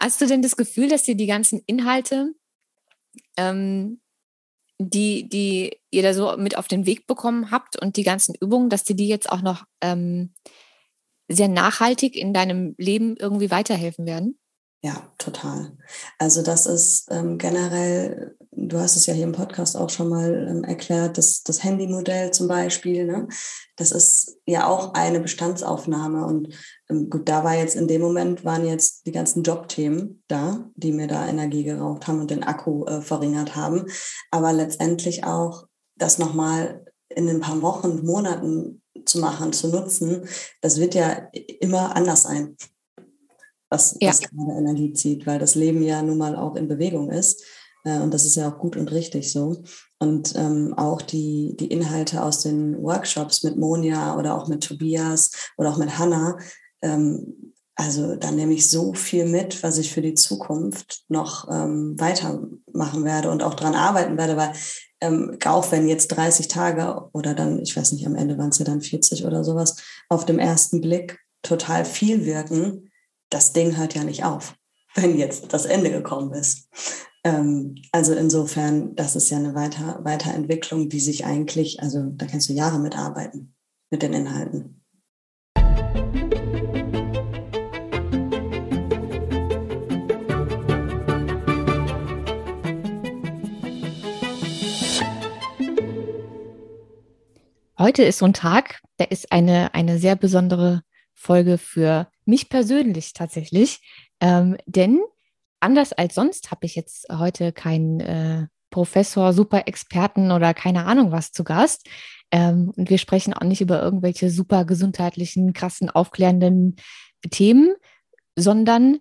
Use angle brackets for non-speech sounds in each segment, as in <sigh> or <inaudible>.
Hast du denn das Gefühl, dass dir die ganzen Inhalte, ähm, die, die ihr da so mit auf den Weg bekommen habt und die ganzen Übungen, dass dir die jetzt auch noch ähm, sehr nachhaltig in deinem Leben irgendwie weiterhelfen werden? Ja, total. Also das ist ähm, generell, du hast es ja hier im Podcast auch schon mal ähm, erklärt, das, das Handymodell zum Beispiel, ne? das ist ja auch eine Bestandsaufnahme. Und gut, da war jetzt in dem Moment, waren jetzt die ganzen Jobthemen da, die mir da Energie geraubt haben und den Akku äh, verringert haben. Aber letztendlich auch das nochmal in ein paar Wochen, Monaten zu machen, zu nutzen, das wird ja immer anders sein was, ja. was gerade Energie zieht, weil das Leben ja nun mal auch in Bewegung ist. Äh, und das ist ja auch gut und richtig so. Und ähm, auch die, die Inhalte aus den Workshops mit Monja oder auch mit Tobias oder auch mit Hannah, ähm, also da nehme ich so viel mit, was ich für die Zukunft noch ähm, weitermachen werde und auch dran arbeiten werde, weil ähm, auch wenn jetzt 30 Tage oder dann, ich weiß nicht, am Ende waren es ja dann 40 oder sowas, auf dem ersten Blick total viel wirken, das Ding hört ja nicht auf, <laughs> wenn jetzt das Ende gekommen ist. Ähm, also insofern, das ist ja eine Weiter Weiterentwicklung, die sich eigentlich, also da kannst du Jahre mitarbeiten mit den Inhalten. Heute ist so ein Tag, der ist eine, eine sehr besondere Folge für mich persönlich tatsächlich. Ähm, denn anders als sonst habe ich jetzt heute keinen äh, Professor, Super-Experten oder keine Ahnung was zu Gast. Ähm, und wir sprechen auch nicht über irgendwelche super gesundheitlichen, krassen, aufklärenden Themen, sondern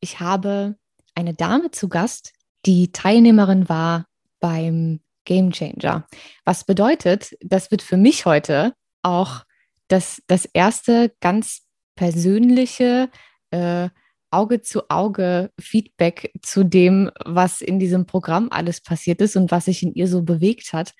ich habe eine Dame zu Gast, die Teilnehmerin war beim Game Changer. Was bedeutet, das wird für mich heute auch das, das erste ganz persönliche äh, Auge-zu-Auge-Feedback zu dem, was in diesem Programm alles passiert ist und was sich in ihr so bewegt hat.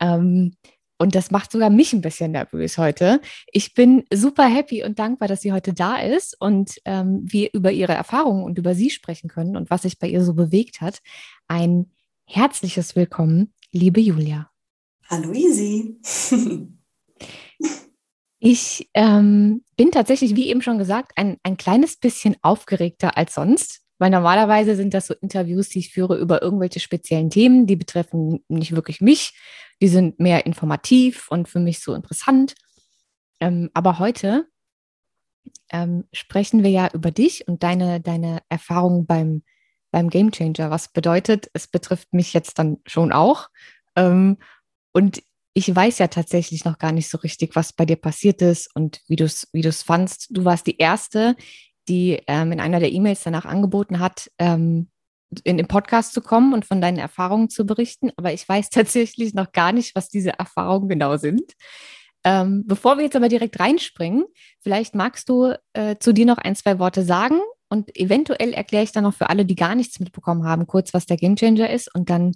Ähm, und das macht sogar mich ein bisschen nervös heute. Ich bin super happy und dankbar, dass sie heute da ist und ähm, wir über ihre Erfahrungen und über sie sprechen können und was sich bei ihr so bewegt hat. Ein herzliches Willkommen, liebe Julia. Hallo Easy. <laughs> Ich ähm, bin tatsächlich, wie eben schon gesagt, ein, ein kleines bisschen aufgeregter als sonst, weil normalerweise sind das so Interviews, die ich führe über irgendwelche speziellen Themen, die betreffen nicht wirklich mich, die sind mehr informativ und für mich so interessant. Ähm, aber heute ähm, sprechen wir ja über dich und deine, deine Erfahrungen beim, beim Game Changer. Was bedeutet, es betrifft mich jetzt dann schon auch. Ähm, und ich weiß ja tatsächlich noch gar nicht so richtig, was bei dir passiert ist und wie du es wie fandst. Du warst die Erste, die ähm, in einer der E-Mails danach angeboten hat, ähm, in den Podcast zu kommen und von deinen Erfahrungen zu berichten. Aber ich weiß <laughs> tatsächlich noch gar nicht, was diese Erfahrungen genau sind. Ähm, bevor wir jetzt aber direkt reinspringen, vielleicht magst du äh, zu dir noch ein, zwei Worte sagen und eventuell erkläre ich dann noch für alle, die gar nichts mitbekommen haben, kurz, was der Gamechanger ist und dann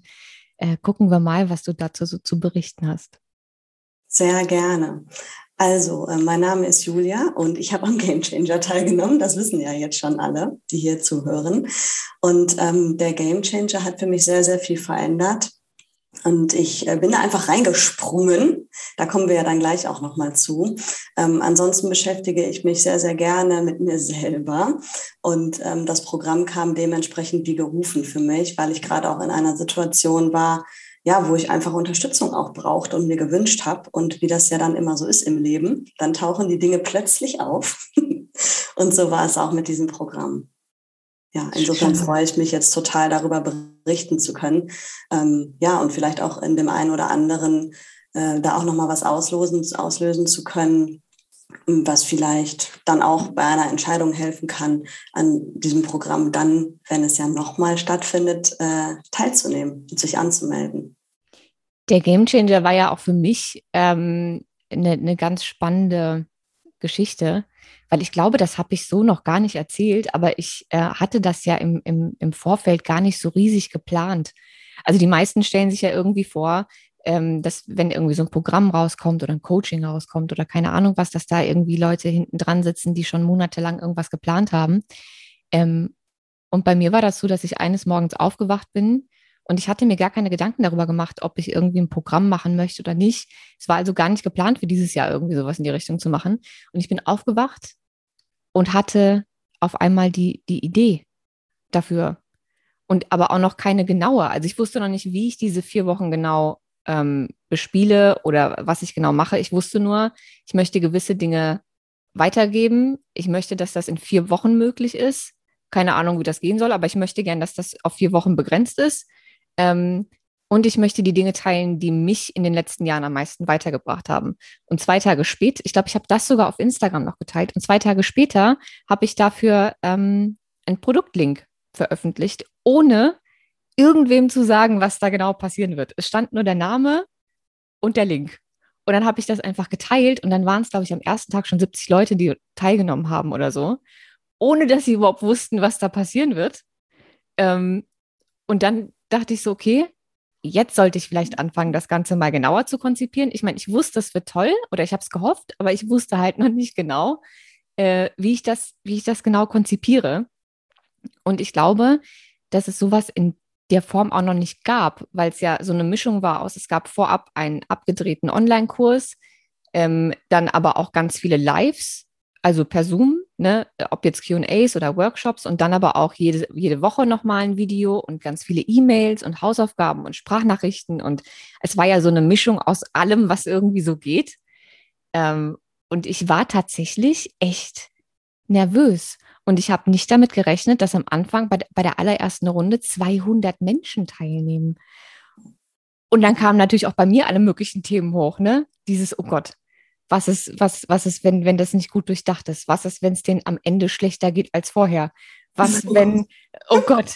äh, gucken wir mal, was du dazu so zu berichten hast. Sehr gerne. Also, äh, mein Name ist Julia und ich habe am Game Changer teilgenommen. Das wissen ja jetzt schon alle, die hier zuhören. Und ähm, der Game Changer hat für mich sehr, sehr viel verändert. Und ich äh, bin da einfach reingesprungen. Da kommen wir ja dann gleich auch nochmal zu. Ähm, ansonsten beschäftige ich mich sehr, sehr gerne mit mir selber. Und ähm, das Programm kam dementsprechend wie gerufen für mich, weil ich gerade auch in einer Situation war, ja, wo ich einfach Unterstützung auch brauchte und mir gewünscht habe. Und wie das ja dann immer so ist im Leben, dann tauchen die Dinge plötzlich auf. <laughs> und so war es auch mit diesem Programm ja, insofern Schön. freue ich mich jetzt total darüber berichten zu können. Ähm, ja, und vielleicht auch in dem einen oder anderen äh, da auch nochmal was auslösen, auslösen zu können, was vielleicht dann auch bei einer Entscheidung helfen kann, an diesem Programm dann, wenn es ja nochmal stattfindet, äh, teilzunehmen und sich anzumelden. Der Gamechanger war ja auch für mich ähm, eine, eine ganz spannende Geschichte, weil ich glaube, das habe ich so noch gar nicht erzählt, aber ich äh, hatte das ja im, im, im Vorfeld gar nicht so riesig geplant. Also die meisten stellen sich ja irgendwie vor, ähm, dass wenn irgendwie so ein Programm rauskommt oder ein Coaching rauskommt oder keine Ahnung was, dass da irgendwie Leute hinten dran sitzen, die schon monatelang irgendwas geplant haben. Ähm, Und bei mir war das so, dass ich eines Morgens aufgewacht bin und ich hatte mir gar keine Gedanken darüber gemacht, ob ich irgendwie ein Programm machen möchte oder nicht. Es war also gar nicht geplant für dieses Jahr irgendwie sowas in die Richtung zu machen. Und ich bin aufgewacht und hatte auf einmal die, die Idee dafür. Und aber auch noch keine genaue. Also ich wusste noch nicht, wie ich diese vier Wochen genau ähm, bespiele oder was ich genau mache. Ich wusste nur, ich möchte gewisse Dinge weitergeben. Ich möchte, dass das in vier Wochen möglich ist. Keine Ahnung, wie das gehen soll, aber ich möchte gern, dass das auf vier Wochen begrenzt ist. Ähm, und ich möchte die Dinge teilen, die mich in den letzten Jahren am meisten weitergebracht haben. Und zwei Tage später, ich glaube, ich habe das sogar auf Instagram noch geteilt. Und zwei Tage später habe ich dafür ähm, einen Produktlink veröffentlicht, ohne irgendwem zu sagen, was da genau passieren wird. Es stand nur der Name und der Link. Und dann habe ich das einfach geteilt und dann waren es, glaube ich, am ersten Tag schon 70 Leute, die teilgenommen haben oder so, ohne dass sie überhaupt wussten, was da passieren wird. Ähm, und dann dachte ich so, okay, jetzt sollte ich vielleicht anfangen, das Ganze mal genauer zu konzipieren. Ich meine, ich wusste, es wird toll oder ich habe es gehofft, aber ich wusste halt noch nicht genau, äh, wie, ich das, wie ich das genau konzipiere. Und ich glaube, dass es sowas in der Form auch noch nicht gab, weil es ja so eine Mischung war aus, es gab vorab einen abgedrehten Online-Kurs, ähm, dann aber auch ganz viele Lives, also per Zoom, ne, ob jetzt QAs oder Workshops und dann aber auch jede, jede Woche nochmal ein Video und ganz viele E-Mails und Hausaufgaben und Sprachnachrichten. Und es war ja so eine Mischung aus allem, was irgendwie so geht. Ähm, und ich war tatsächlich echt nervös. Und ich habe nicht damit gerechnet, dass am Anfang bei, bei der allerersten Runde 200 Menschen teilnehmen. Und dann kamen natürlich auch bei mir alle möglichen Themen hoch, ne? Dieses, oh Gott, was ist, was, was ist, wenn, wenn das nicht gut durchdacht ist? Was ist, wenn es denen am Ende schlechter geht als vorher? Was, <laughs> wenn, oh Gott.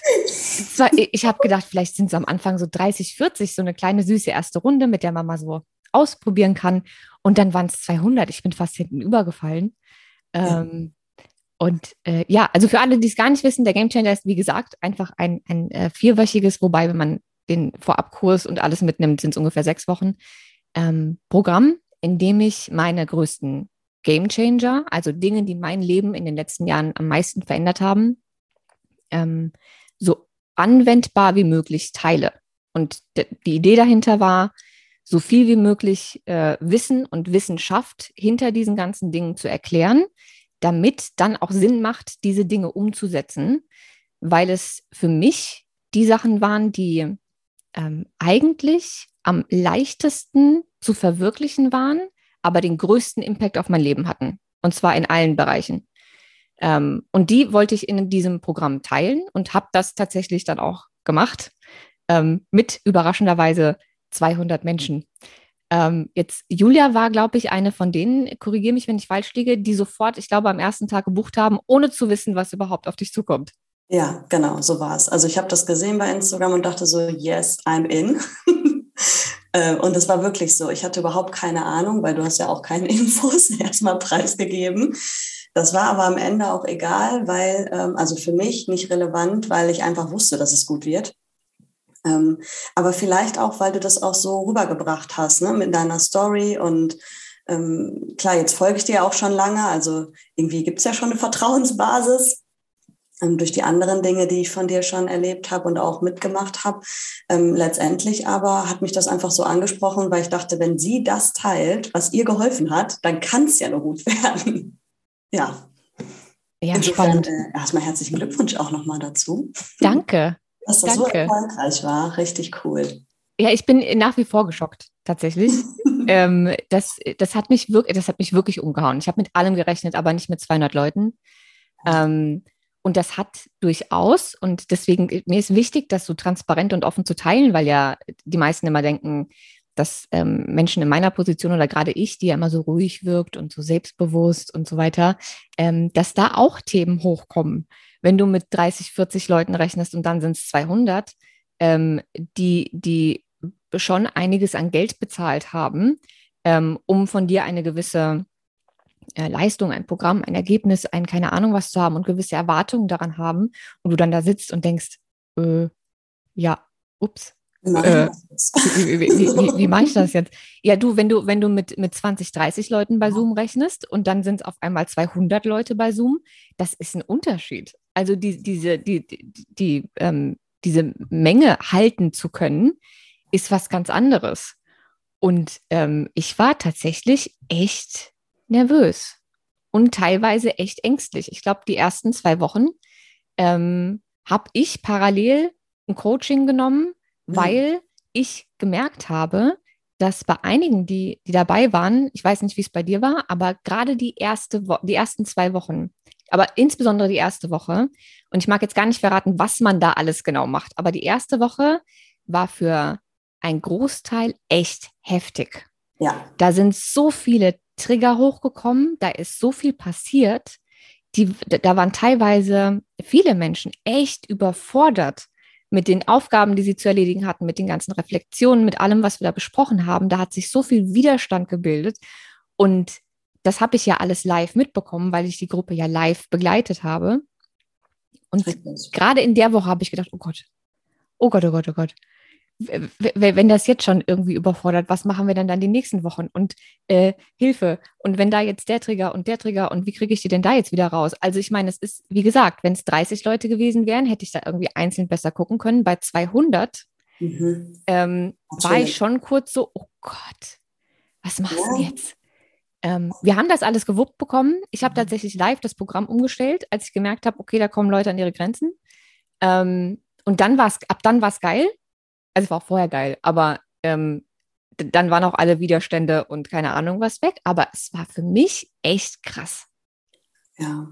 Ich habe gedacht, vielleicht sind es am Anfang so 30, 40, so eine kleine süße erste Runde, mit der man mal so ausprobieren kann. Und dann waren es 200. Ich bin fast hinten übergefallen. Ja. Ähm, und äh, ja, also für alle, die es gar nicht wissen, der Game Changer ist, wie gesagt, einfach ein, ein äh, vierwöchiges, wobei, wenn man den Vorabkurs und alles mitnimmt, sind es ungefähr sechs Wochen ähm, Programm, indem ich meine größten Game Changer, also Dinge, die mein Leben in den letzten Jahren am meisten verändert haben, ähm, so anwendbar wie möglich teile. Und die Idee dahinter war, so viel wie möglich äh, Wissen und Wissenschaft hinter diesen ganzen Dingen zu erklären, damit dann auch Sinn macht, diese Dinge umzusetzen, weil es für mich die Sachen waren, die ähm, eigentlich am leichtesten zu verwirklichen waren, aber den größten Impact auf mein Leben hatten. Und zwar in allen Bereichen. Ähm, und die wollte ich in diesem Programm teilen und habe das tatsächlich dann auch gemacht ähm, mit überraschenderweise 200 Menschen. Ähm, jetzt Julia war, glaube ich, eine von denen, korrigiere mich, wenn ich falsch liege, die sofort, ich glaube, am ersten Tag gebucht haben, ohne zu wissen, was überhaupt auf dich zukommt. Ja, genau, so war es. Also ich habe das gesehen bei Instagram und dachte so, yes, I'm in. <laughs> Äh, und es war wirklich so. Ich hatte überhaupt keine Ahnung, weil du hast ja auch keine <laughs> Infos erstmal preisgegeben. Das war aber am Ende auch egal, weil, ähm, also für mich nicht relevant, weil ich einfach wusste, dass es gut wird. Ähm, aber vielleicht auch, weil du das auch so rübergebracht hast, ne, mit deiner Story und ähm, klar, jetzt folge ich dir auch schon lange, also irgendwie gibt es ja schon eine Vertrauensbasis durch die anderen Dinge, die ich von dir schon erlebt habe und auch mitgemacht habe. Ähm, letztendlich aber hat mich das einfach so angesprochen, weil ich dachte, wenn sie das teilt, was ihr geholfen hat, dann kann es ja nur gut <laughs> werden. ja. Ja, Insofern, spannend. Äh, erstmal herzlichen Glückwunsch auch nochmal dazu. Danke. Dass das Danke. so erfolgreich war. Richtig cool. Ja, ich bin nach wie vor geschockt, tatsächlich. <laughs> ähm, das, das, hat mich wirklich, das hat mich wirklich umgehauen. Ich habe mit allem gerechnet, aber nicht mit 200 Leuten. Ähm, und das hat durchaus, und deswegen, mir ist wichtig, das so transparent und offen zu teilen, weil ja die meisten immer denken, dass ähm, Menschen in meiner Position oder gerade ich, die ja immer so ruhig wirkt und so selbstbewusst und so weiter, ähm, dass da auch Themen hochkommen. Wenn du mit 30, 40 Leuten rechnest und dann sind es 200, ähm, die, die schon einiges an Geld bezahlt haben, ähm, um von dir eine gewisse äh, Leistung, ein Programm, ein Ergebnis, ein keine Ahnung was zu haben und gewisse Erwartungen daran haben und du dann da sitzt und denkst, äh, ja, ups. Äh, wie, wie, wie, wie mache ich das jetzt? Ja, du, wenn du, wenn du mit, mit 20, 30 Leuten bei Zoom rechnest und dann sind es auf einmal 200 Leute bei Zoom, das ist ein Unterschied. Also die, diese, die, die, die ähm, diese Menge halten zu können, ist was ganz anderes. Und ähm, ich war tatsächlich echt nervös und teilweise echt ängstlich. Ich glaube, die ersten zwei Wochen ähm, habe ich parallel ein Coaching genommen, mhm. weil ich gemerkt habe, dass bei einigen, die, die dabei waren, ich weiß nicht, wie es bei dir war, aber gerade die, erste die ersten zwei Wochen, aber insbesondere die erste Woche, und ich mag jetzt gar nicht verraten, was man da alles genau macht, aber die erste Woche war für einen Großteil echt heftig. Ja. Da sind so viele Trigger hochgekommen, da ist so viel passiert. Die, da waren teilweise viele Menschen echt überfordert mit den Aufgaben, die sie zu erledigen hatten, mit den ganzen Reflexionen, mit allem, was wir da besprochen haben. Da hat sich so viel Widerstand gebildet. Und das habe ich ja alles live mitbekommen, weil ich die Gruppe ja live begleitet habe. Und gerade in der Woche habe ich gedacht, oh Gott, oh Gott, oh Gott, oh Gott wenn das jetzt schon irgendwie überfordert, was machen wir denn dann die nächsten Wochen? Und äh, Hilfe. Und wenn da jetzt der Trigger und der Trigger und wie kriege ich die denn da jetzt wieder raus? Also ich meine, es ist, wie gesagt, wenn es 30 Leute gewesen wären, hätte ich da irgendwie einzeln besser gucken können. Bei 200 mhm. ähm, war ich schon kurz so, oh Gott, was machst du ja. jetzt? Ähm, wir haben das alles gewuppt bekommen. Ich habe mhm. tatsächlich live das Programm umgestellt, als ich gemerkt habe, okay, da kommen Leute an ihre Grenzen. Ähm, und dann war es, ab dann war es geil also es war auch vorher geil, aber ähm, dann waren auch alle Widerstände und keine Ahnung was weg. Aber es war für mich echt krass. Ja,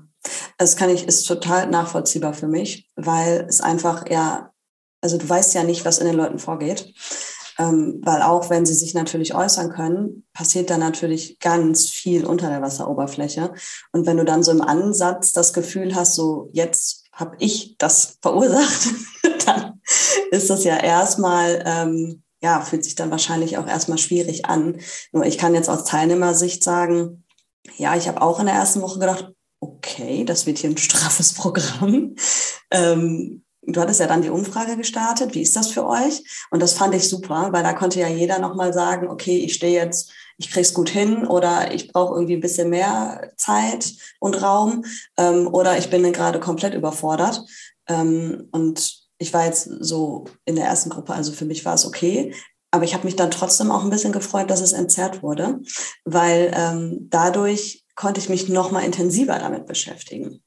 das kann ich, ist total nachvollziehbar für mich, weil es einfach ja, also du weißt ja nicht, was in den Leuten vorgeht. Ähm, weil auch wenn sie sich natürlich äußern können, passiert da natürlich ganz viel unter der Wasseroberfläche. Und wenn du dann so im Ansatz das Gefühl hast, so jetzt habe ich das verursacht, <laughs> dann <laughs> ist das ja erstmal, ähm, ja, fühlt sich dann wahrscheinlich auch erstmal schwierig an. Nur ich kann jetzt aus Teilnehmersicht sagen, ja, ich habe auch in der ersten Woche gedacht, okay, das wird hier ein straffes Programm. <laughs> Ähm, du hattest ja dann die Umfrage gestartet, wie ist das für euch? Und das fand ich super, weil da konnte ja jeder nochmal sagen, okay, ich stehe jetzt ich krieg's gut hin oder ich brauche irgendwie ein bisschen mehr Zeit und Raum ähm, oder ich bin gerade komplett überfordert. Ähm, und ich war jetzt so in der ersten Gruppe, also für mich war es okay. Aber ich habe mich dann trotzdem auch ein bisschen gefreut, dass es entzerrt wurde, weil ähm, dadurch konnte ich mich noch mal intensiver damit beschäftigen.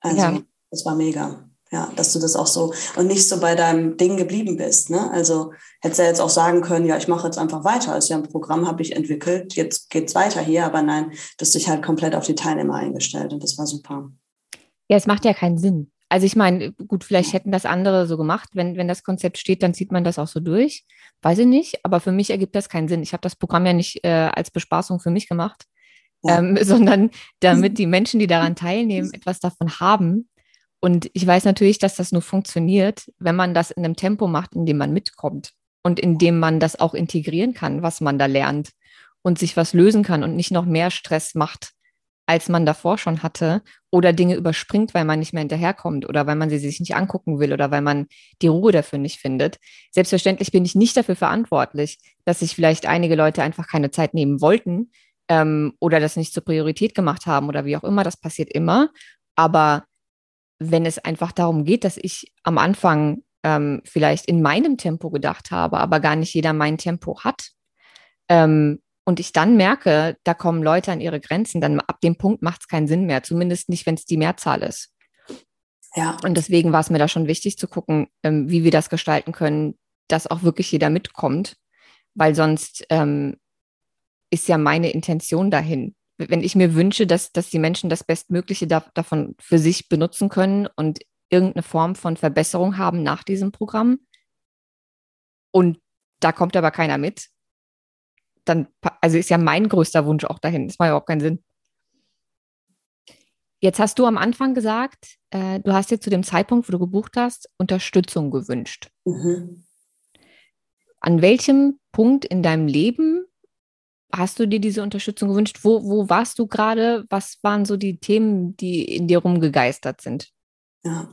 Also ja. das war mega. Ja, dass du das auch so und nicht so bei deinem Ding geblieben bist. Ne? Also hättest du ja jetzt auch sagen können, ja, ich mache jetzt einfach weiter. Ist ja ein Programm, habe ich entwickelt, jetzt geht's weiter hier, aber nein, du hast dich halt komplett auf die Teilnehmer eingestellt und das war super. Ja, es macht ja keinen Sinn. Also ich meine, gut, vielleicht hätten das andere so gemacht. Wenn, wenn das Konzept steht, dann zieht man das auch so durch. Weiß ich nicht, aber für mich ergibt das keinen Sinn. Ich habe das Programm ja nicht äh, als Bespaßung für mich gemacht, ähm, <laughs> sondern damit <laughs> die Menschen, die daran teilnehmen, etwas davon haben und ich weiß natürlich, dass das nur funktioniert, wenn man das in einem Tempo macht, in dem man mitkommt und in dem man das auch integrieren kann, was man da lernt und sich was lösen kann und nicht noch mehr Stress macht, als man davor schon hatte oder Dinge überspringt, weil man nicht mehr hinterherkommt oder weil man sie sich nicht angucken will oder weil man die Ruhe dafür nicht findet. Selbstverständlich bin ich nicht dafür verantwortlich, dass sich vielleicht einige Leute einfach keine Zeit nehmen wollten ähm, oder das nicht zur Priorität gemacht haben oder wie auch immer. Das passiert immer. Aber wenn es einfach darum geht, dass ich am Anfang ähm, vielleicht in meinem Tempo gedacht habe, aber gar nicht jeder mein Tempo hat. Ähm, und ich dann merke, da kommen Leute an ihre Grenzen, dann ab dem Punkt macht es keinen Sinn mehr, zumindest nicht, wenn es die Mehrzahl ist. Ja. Und deswegen war es mir da schon wichtig zu gucken, ähm, wie wir das gestalten können, dass auch wirklich jeder mitkommt, weil sonst ähm, ist ja meine Intention dahin, wenn ich mir wünsche, dass, dass die Menschen das Bestmögliche da, davon für sich benutzen können und irgendeine Form von Verbesserung haben nach diesem Programm und da kommt aber keiner mit, dann, also ist ja mein größter Wunsch auch dahin. Das macht überhaupt keinen Sinn. Jetzt hast du am Anfang gesagt, äh, du hast dir zu dem Zeitpunkt, wo du gebucht hast, Unterstützung gewünscht. Mhm. An welchem Punkt in deinem Leben hast du dir diese Unterstützung gewünscht? Wo, wo warst du gerade? Was waren so die Themen, die in dir rumgegeistert sind? Ja,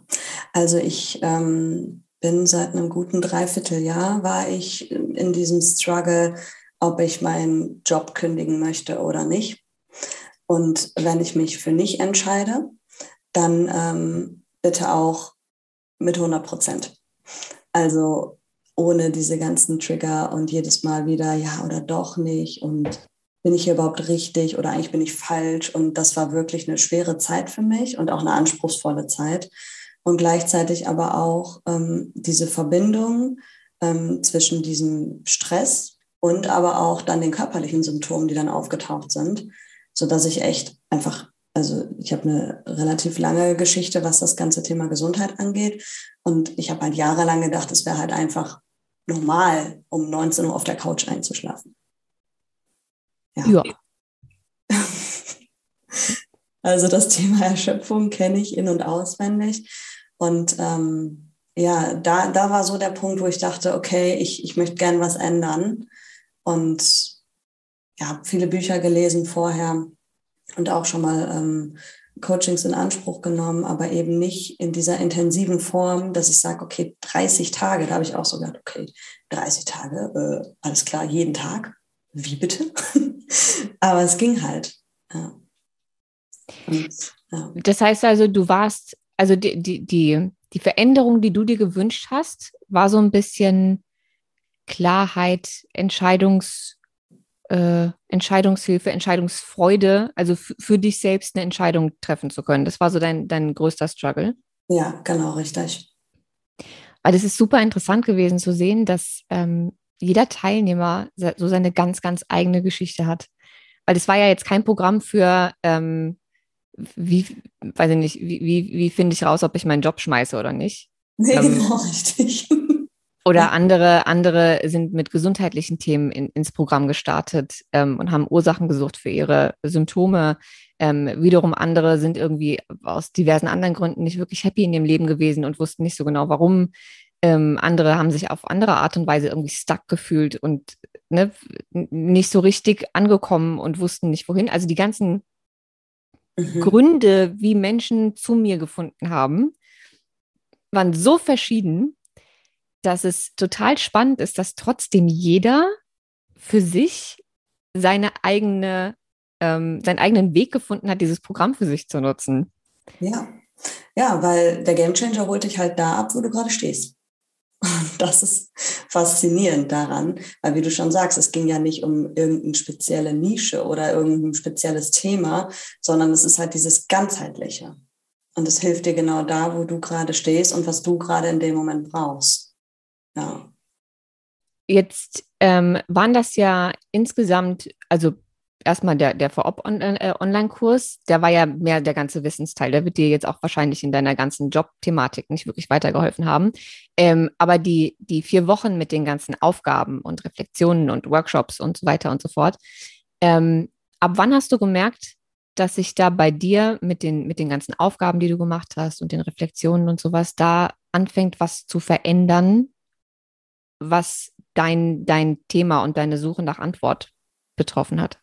also ich ähm, bin seit einem guten Dreivierteljahr war ich in diesem Struggle, ob ich meinen Job kündigen möchte oder nicht. Und wenn ich mich für nicht entscheide, dann ähm, bitte auch mit 100 Prozent. Also ohne diese ganzen Trigger und jedes Mal wieder ja oder doch nicht und bin ich hier überhaupt richtig oder eigentlich bin ich falsch. Und das war wirklich eine schwere Zeit für mich und auch eine anspruchsvolle Zeit. Und gleichzeitig aber auch ähm, diese Verbindung ähm, zwischen diesem Stress und aber auch dann den körperlichen Symptomen, die dann aufgetaucht sind, sodass ich echt einfach, also ich habe eine relativ lange Geschichte, was das ganze Thema Gesundheit angeht. Und ich habe halt jahrelang gedacht, es wäre halt einfach normal, um 19 Uhr auf der Couch einzuschlafen. Ja. ja. <laughs> also das Thema Erschöpfung kenne ich in- und auswendig. Und ähm, ja, da, da war so der Punkt, wo ich dachte, okay, ich, ich möchte gern was ändern. Und ja, habe viele Bücher gelesen vorher und auch schon mal ähm, Coachings in Anspruch genommen, aber eben nicht in dieser intensiven Form, dass ich sage, okay, 30 Tage, da habe ich auch so gedacht, okay, 30 Tage, äh, alles klar, jeden Tag. Wie bitte? <laughs> aber es ging halt. Ja. Und, ja. Das heißt also, du warst, also die, die, die, die Veränderung, die du dir gewünscht hast, war so ein bisschen Klarheit, Entscheidungs, äh, Entscheidungshilfe, Entscheidungsfreude, also für dich selbst eine Entscheidung treffen zu können. Das war so dein, dein größter Struggle. Ja, genau, richtig. Weil es ist super interessant gewesen zu sehen, dass ähm, jeder Teilnehmer so seine ganz, ganz eigene Geschichte hat. Weil es war ja jetzt kein Programm für, ähm, wie, weiß ich nicht, wie, wie, wie finde ich raus, ob ich meinen Job schmeiße oder nicht. Nee, ähm, genau, <laughs> richtig. Oder andere, andere sind mit gesundheitlichen Themen in, ins Programm gestartet ähm, und haben Ursachen gesucht für ihre Symptome. Ähm, wiederum andere sind irgendwie aus diversen anderen Gründen nicht wirklich happy in ihrem Leben gewesen und wussten nicht so genau, warum. Ähm, andere haben sich auf andere Art und Weise irgendwie stuck gefühlt und ne, nicht so richtig angekommen und wussten nicht wohin. Also die ganzen mhm. Gründe, wie Menschen zu mir gefunden haben, waren so verschieden dass es total spannend ist, dass trotzdem jeder für sich seine eigene, ähm, seinen eigenen Weg gefunden hat, dieses Programm für sich zu nutzen. Ja, ja, weil der Gamechanger holt dich halt da ab, wo du gerade stehst. <laughs> Das ist faszinierend daran, weil wie du schon sagst, es ging ja nicht um irgendeine spezielle Nische oder irgendein spezielles Thema, sondern es ist halt dieses ganzheitliche. Und es hilft dir genau da, wo du gerade stehst und was du gerade in dem Moment brauchst. Ja. Jetzt ähm, waren das ja insgesamt, also erstmal der, der Vorop-Online-Kurs, äh, der war ja mehr der ganze Wissensteil. Der wird dir jetzt auch wahrscheinlich in deiner ganzen Job-Thematik nicht wirklich weitergeholfen haben. Ähm, aber die, die vier Wochen mit den ganzen Aufgaben und Reflexionen und Workshops und so weiter und so fort, ähm, ab wann hast du gemerkt, dass sich da bei dir mit den, mit den ganzen Aufgaben, die du gemacht hast und den Reflexionen und sowas, da anfängt, was zu verändern was dein, dein Thema und deine Suche nach Antwort betroffen hat?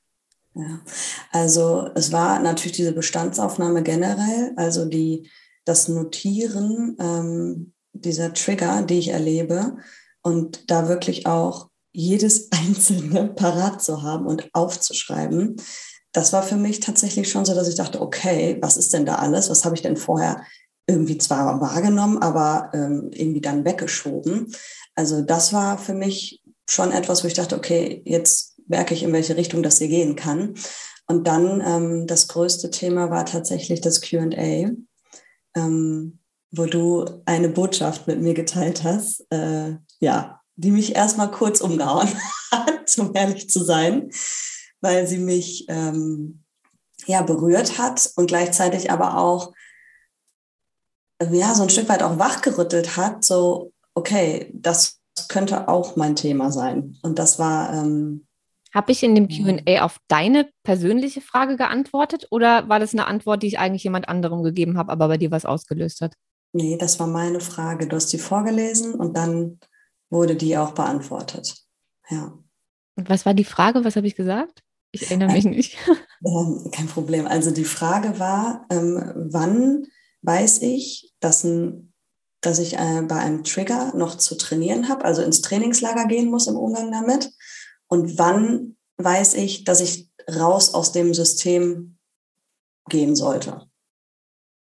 Ja, also es war natürlich diese Bestandsaufnahme generell, also die, das Notieren ähm, dieser Trigger, die ich erlebe und da wirklich auch jedes <laughs> einzelne parat zu haben und aufzuschreiben. Das war für mich tatsächlich schon so, dass ich dachte, okay, was ist denn da alles? Was habe ich denn vorher irgendwie zwar wahrgenommen, aber ähm, irgendwie dann weggeschoben. Also das war für mich schon etwas, wo ich dachte, okay, jetzt merke ich, in welche Richtung das hier gehen kann. Und dann ähm, das größte Thema war tatsächlich das QA, ähm, wo du eine Botschaft mit mir geteilt hast, äh, ja, die mich erstmal kurz umgehauen <laughs> hat, um ehrlich zu sein, weil sie mich ähm, ja berührt hat und gleichzeitig aber auch ja, so ein Stück weit auch wachgerüttelt hat, so, okay, das könnte auch mein Thema sein. Und das war. Ähm, Habe ich in dem QA auf deine persönliche Frage geantwortet oder war das eine Antwort, die ich eigentlich jemand anderem gegeben habe, aber bei dir was ausgelöst hat? Nee, das war meine Frage. Du hast die vorgelesen und dann wurde die auch beantwortet. Ja. Und was war die Frage? Was habe ich gesagt? Ich erinnere mich nicht. <laughs> Ähm, kein Problem. Also die Frage war, ähm, wann weiß ich, dass, ein, dass ich äh, bei einem Trigger noch zu trainieren habe, also ins Trainingslager gehen muss im Umgang damit. Und wann weiß ich, dass ich raus aus dem System gehen sollte.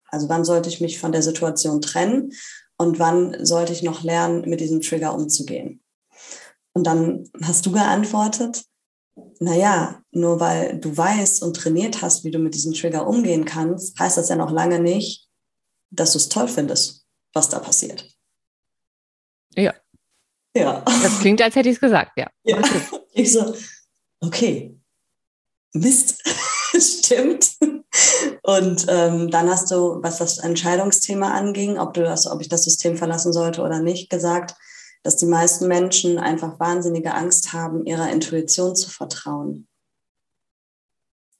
Also wann sollte ich mich von der Situation trennen und wann sollte ich noch lernen, mit diesem Trigger umzugehen? Und dann hast du geantwortet, naja, nur weil du weißt und trainiert hast, wie du mit diesem Trigger umgehen kannst, heißt das ja noch lange nicht, dass du es toll findest, was da passiert. Ja. Ja. Das klingt, als hätte ich es gesagt, ja. ja. <laughs> Ich so, okay, Mist, <laughs> stimmt. Und ähm, dann hast du, was das Entscheidungsthema anging, ob du das, ob ich das System verlassen sollte oder nicht, gesagt, dass die meisten Menschen einfach wahnsinnige Angst haben, ihrer Intuition zu vertrauen.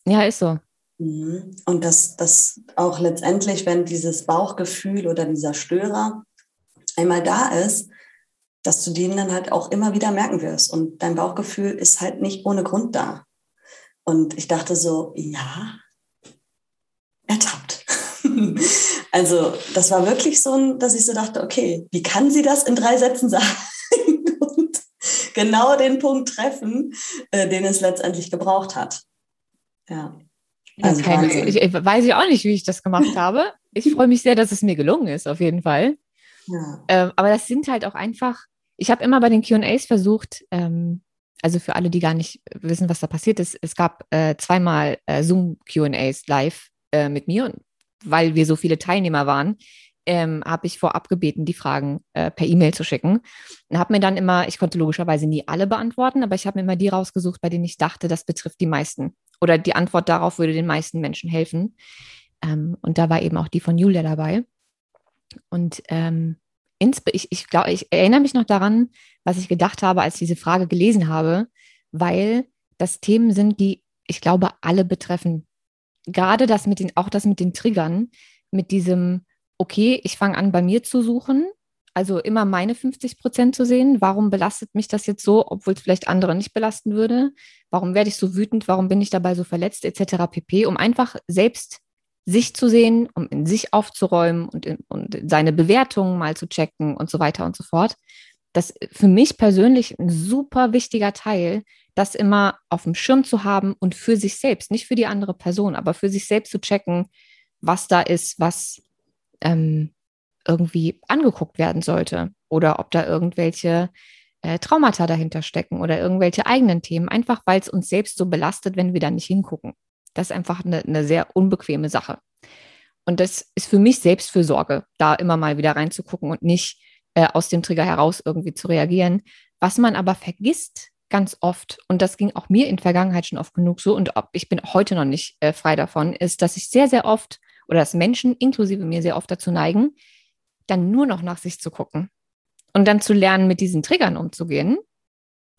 Ja, ist so. Mhm. Und dass das auch letztendlich, wenn dieses Bauchgefühl oder dieser Störer einmal da ist, dass du den dann halt auch immer wieder merken wirst. Und dein Bauchgefühl ist halt nicht ohne Grund da. Und ich dachte so, ja, ertappt. <laughs> also das war wirklich so, dass ich so dachte, okay, wie kann sie das in drei Sätzen sagen <laughs> und genau den Punkt treffen, äh, den es letztendlich gebraucht hat. Ja. Also keine, ich, ich, weiß ich auch nicht, wie ich das gemacht habe. Ich freue mich sehr, dass es mir gelungen ist, auf jeden Fall. Ja. Ähm, aber das sind halt auch einfach, ich habe immer bei den QAs versucht, ähm, also für alle, die gar nicht wissen, was da passiert ist, es gab äh, zweimal äh, Zoom-QAs live äh, mit mir und weil wir so viele Teilnehmer waren, ähm, habe ich vorab gebeten, die Fragen äh, per E-Mail zu schicken. Und habe mir dann immer, ich konnte logischerweise nie alle beantworten, aber ich habe mir immer die rausgesucht, bei denen ich dachte, das betrifft die meisten. Oder die Antwort darauf würde den meisten Menschen helfen. Ähm, und da war eben auch die von Julia dabei. Und ähm, ich, ich glaube, ich erinnere mich noch daran, was ich gedacht habe, als ich diese Frage gelesen habe, weil das Themen sind, die ich glaube, alle betreffen. Gerade das mit den, auch das mit den Triggern, mit diesem, okay, ich fange an, bei mir zu suchen, also immer meine 50 Prozent zu sehen. Warum belastet mich das jetzt so, obwohl es vielleicht andere nicht belasten würde? Warum werde ich so wütend? Warum bin ich dabei so verletzt, etc. pp. Um einfach selbst sich zu sehen, um in sich aufzuräumen und, in, und seine Bewertungen mal zu checken und so weiter und so fort. Das ist für mich persönlich ein super wichtiger Teil, das immer auf dem Schirm zu haben und für sich selbst, nicht für die andere Person, aber für sich selbst zu checken, was da ist, was ähm, irgendwie angeguckt werden sollte oder ob da irgendwelche äh, Traumata dahinter stecken oder irgendwelche eigenen Themen, einfach weil es uns selbst so belastet, wenn wir da nicht hingucken. Das ist einfach eine, eine sehr unbequeme Sache. Und das ist für mich Selbstfürsorge, da immer mal wieder reinzugucken und nicht äh, aus dem Trigger heraus irgendwie zu reagieren. Was man aber vergisst ganz oft, und das ging auch mir in Vergangenheit schon oft genug so, und ich bin heute noch nicht äh, frei davon, ist, dass ich sehr, sehr oft oder dass Menschen inklusive mir sehr oft dazu neigen, dann nur noch nach sich zu gucken und dann zu lernen, mit diesen Triggern umzugehen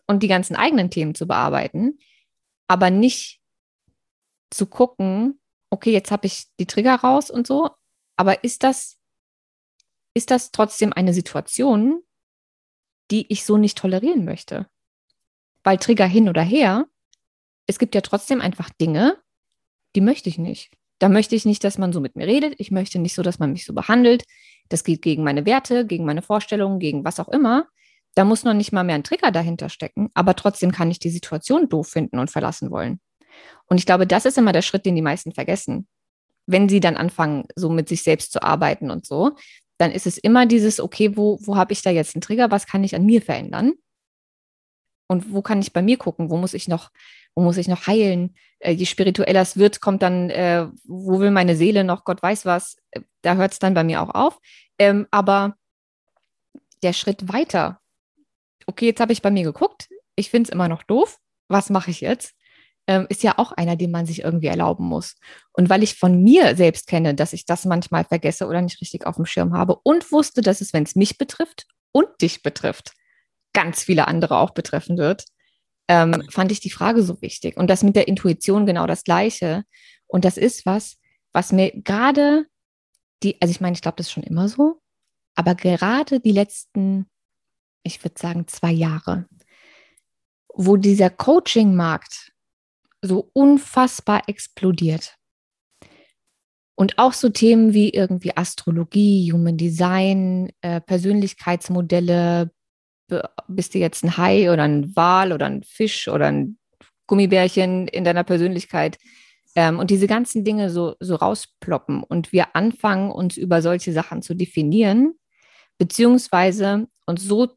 und die ganzen eigenen Themen zu bearbeiten, aber nicht zu gucken, okay, jetzt habe ich die Trigger raus und so, aber ist das, ist das trotzdem eine Situation, die ich so nicht tolerieren möchte? Weil Trigger hin oder her, es gibt ja trotzdem einfach Dinge, die möchte ich nicht. Da möchte ich nicht, dass man so mit mir redet. Ich möchte nicht so, dass man mich so behandelt. Das geht gegen meine Werte, gegen meine Vorstellungen, gegen was auch immer. Da muss noch nicht mal mehr ein Trigger dahinter stecken, aber trotzdem kann ich die Situation doof finden und verlassen wollen. Und ich glaube, das ist immer der Schritt, den die meisten vergessen. Wenn sie dann anfangen, so mit sich selbst zu arbeiten und so, dann ist es immer dieses, okay, wo, wo habe ich da jetzt einen Trigger? Was kann ich an mir verändern? Und wo kann ich bei mir gucken? Wo muss ich noch, wo muss ich noch heilen? Äh, je spiritueller es wird, kommt dann, äh, wo will meine Seele noch, Gott weiß was, äh, da hört es dann bei mir auch auf. Ähm, aber der Schritt weiter, okay, jetzt habe ich bei mir geguckt, ich finde es immer noch doof, was mache ich jetzt? ähm, ist ja auch einer, den man sich irgendwie erlauben muss. Und weil ich von mir selbst kenne, dass ich das manchmal vergesse oder nicht richtig auf dem Schirm habe und wusste, dass es, wenn es mich betrifft und dich betrifft, ganz viele andere auch betreffen wird, ähm, fand ich die Frage so wichtig. Und das mit der Intuition genau das Gleiche. Und das ist was, was mir gerade die, also ich meine, ich glaube, das ist schon immer so, aber gerade die letzten, ich würde sagen, zwei Jahre, wo dieser Coaching-Markt so unfassbar explodiert. Und auch so Themen wie irgendwie Astrologie, Human Design, äh, Persönlichkeitsmodelle, bist du jetzt ein Hai oder ein Wal oder ein Fisch oder ein Gummibärchen in deiner Persönlichkeit, ähm, und diese ganzen Dinge so, so rausploppen und wir anfangen, uns über solche Sachen zu definieren, beziehungsweise uns so,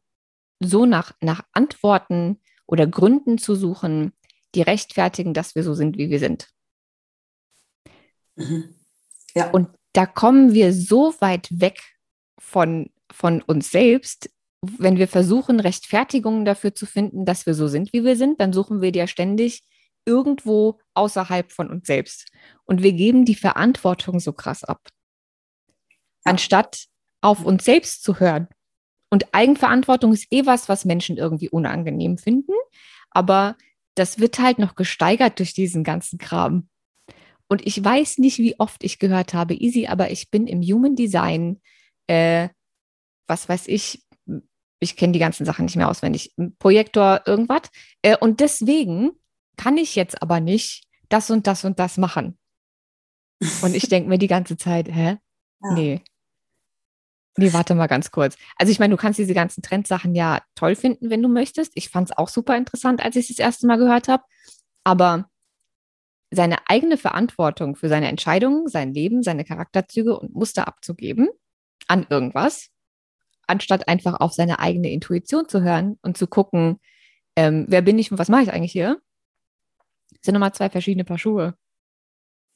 so nach, nach Antworten oder Gründen zu suchen, die rechtfertigen, dass wir so sind, wie wir sind. Mhm. Ja. Und da kommen wir so weit weg von, von uns selbst, wenn wir versuchen, Rechtfertigungen dafür zu finden, dass wir so sind, wie wir sind, dann suchen wir die ja ständig irgendwo außerhalb von uns selbst. Und wir geben die Verantwortung so krass ab. Anstatt auf uns selbst zu hören. Und Eigenverantwortung ist eh was, was Menschen irgendwie unangenehm finden. Aber das wird halt noch gesteigert durch diesen ganzen Kram. Und ich weiß nicht, wie oft ich gehört habe, easy, aber ich bin im Human Design, äh, was weiß ich, ich kenne die ganzen Sachen nicht mehr auswendig, Projektor, irgendwas. Äh, und deswegen kann ich jetzt aber nicht das und das und das machen. <laughs> Und ich denke mir die ganze Zeit, hä? Ja. Nee. Nee, warte mal ganz kurz. Also ich meine, du kannst diese ganzen Trendsachen ja toll finden, wenn du möchtest. Ich fand es auch super interessant, als ich es das erste Mal gehört habe. Aber seine eigene Verantwortung für seine Entscheidungen, sein Leben, seine Charakterzüge und Muster abzugeben an irgendwas, anstatt einfach auf seine eigene Intuition zu hören und zu gucken, ähm, wer bin ich und was mache ich eigentlich hier, sind nochmal zwei verschiedene Paar Schuhe.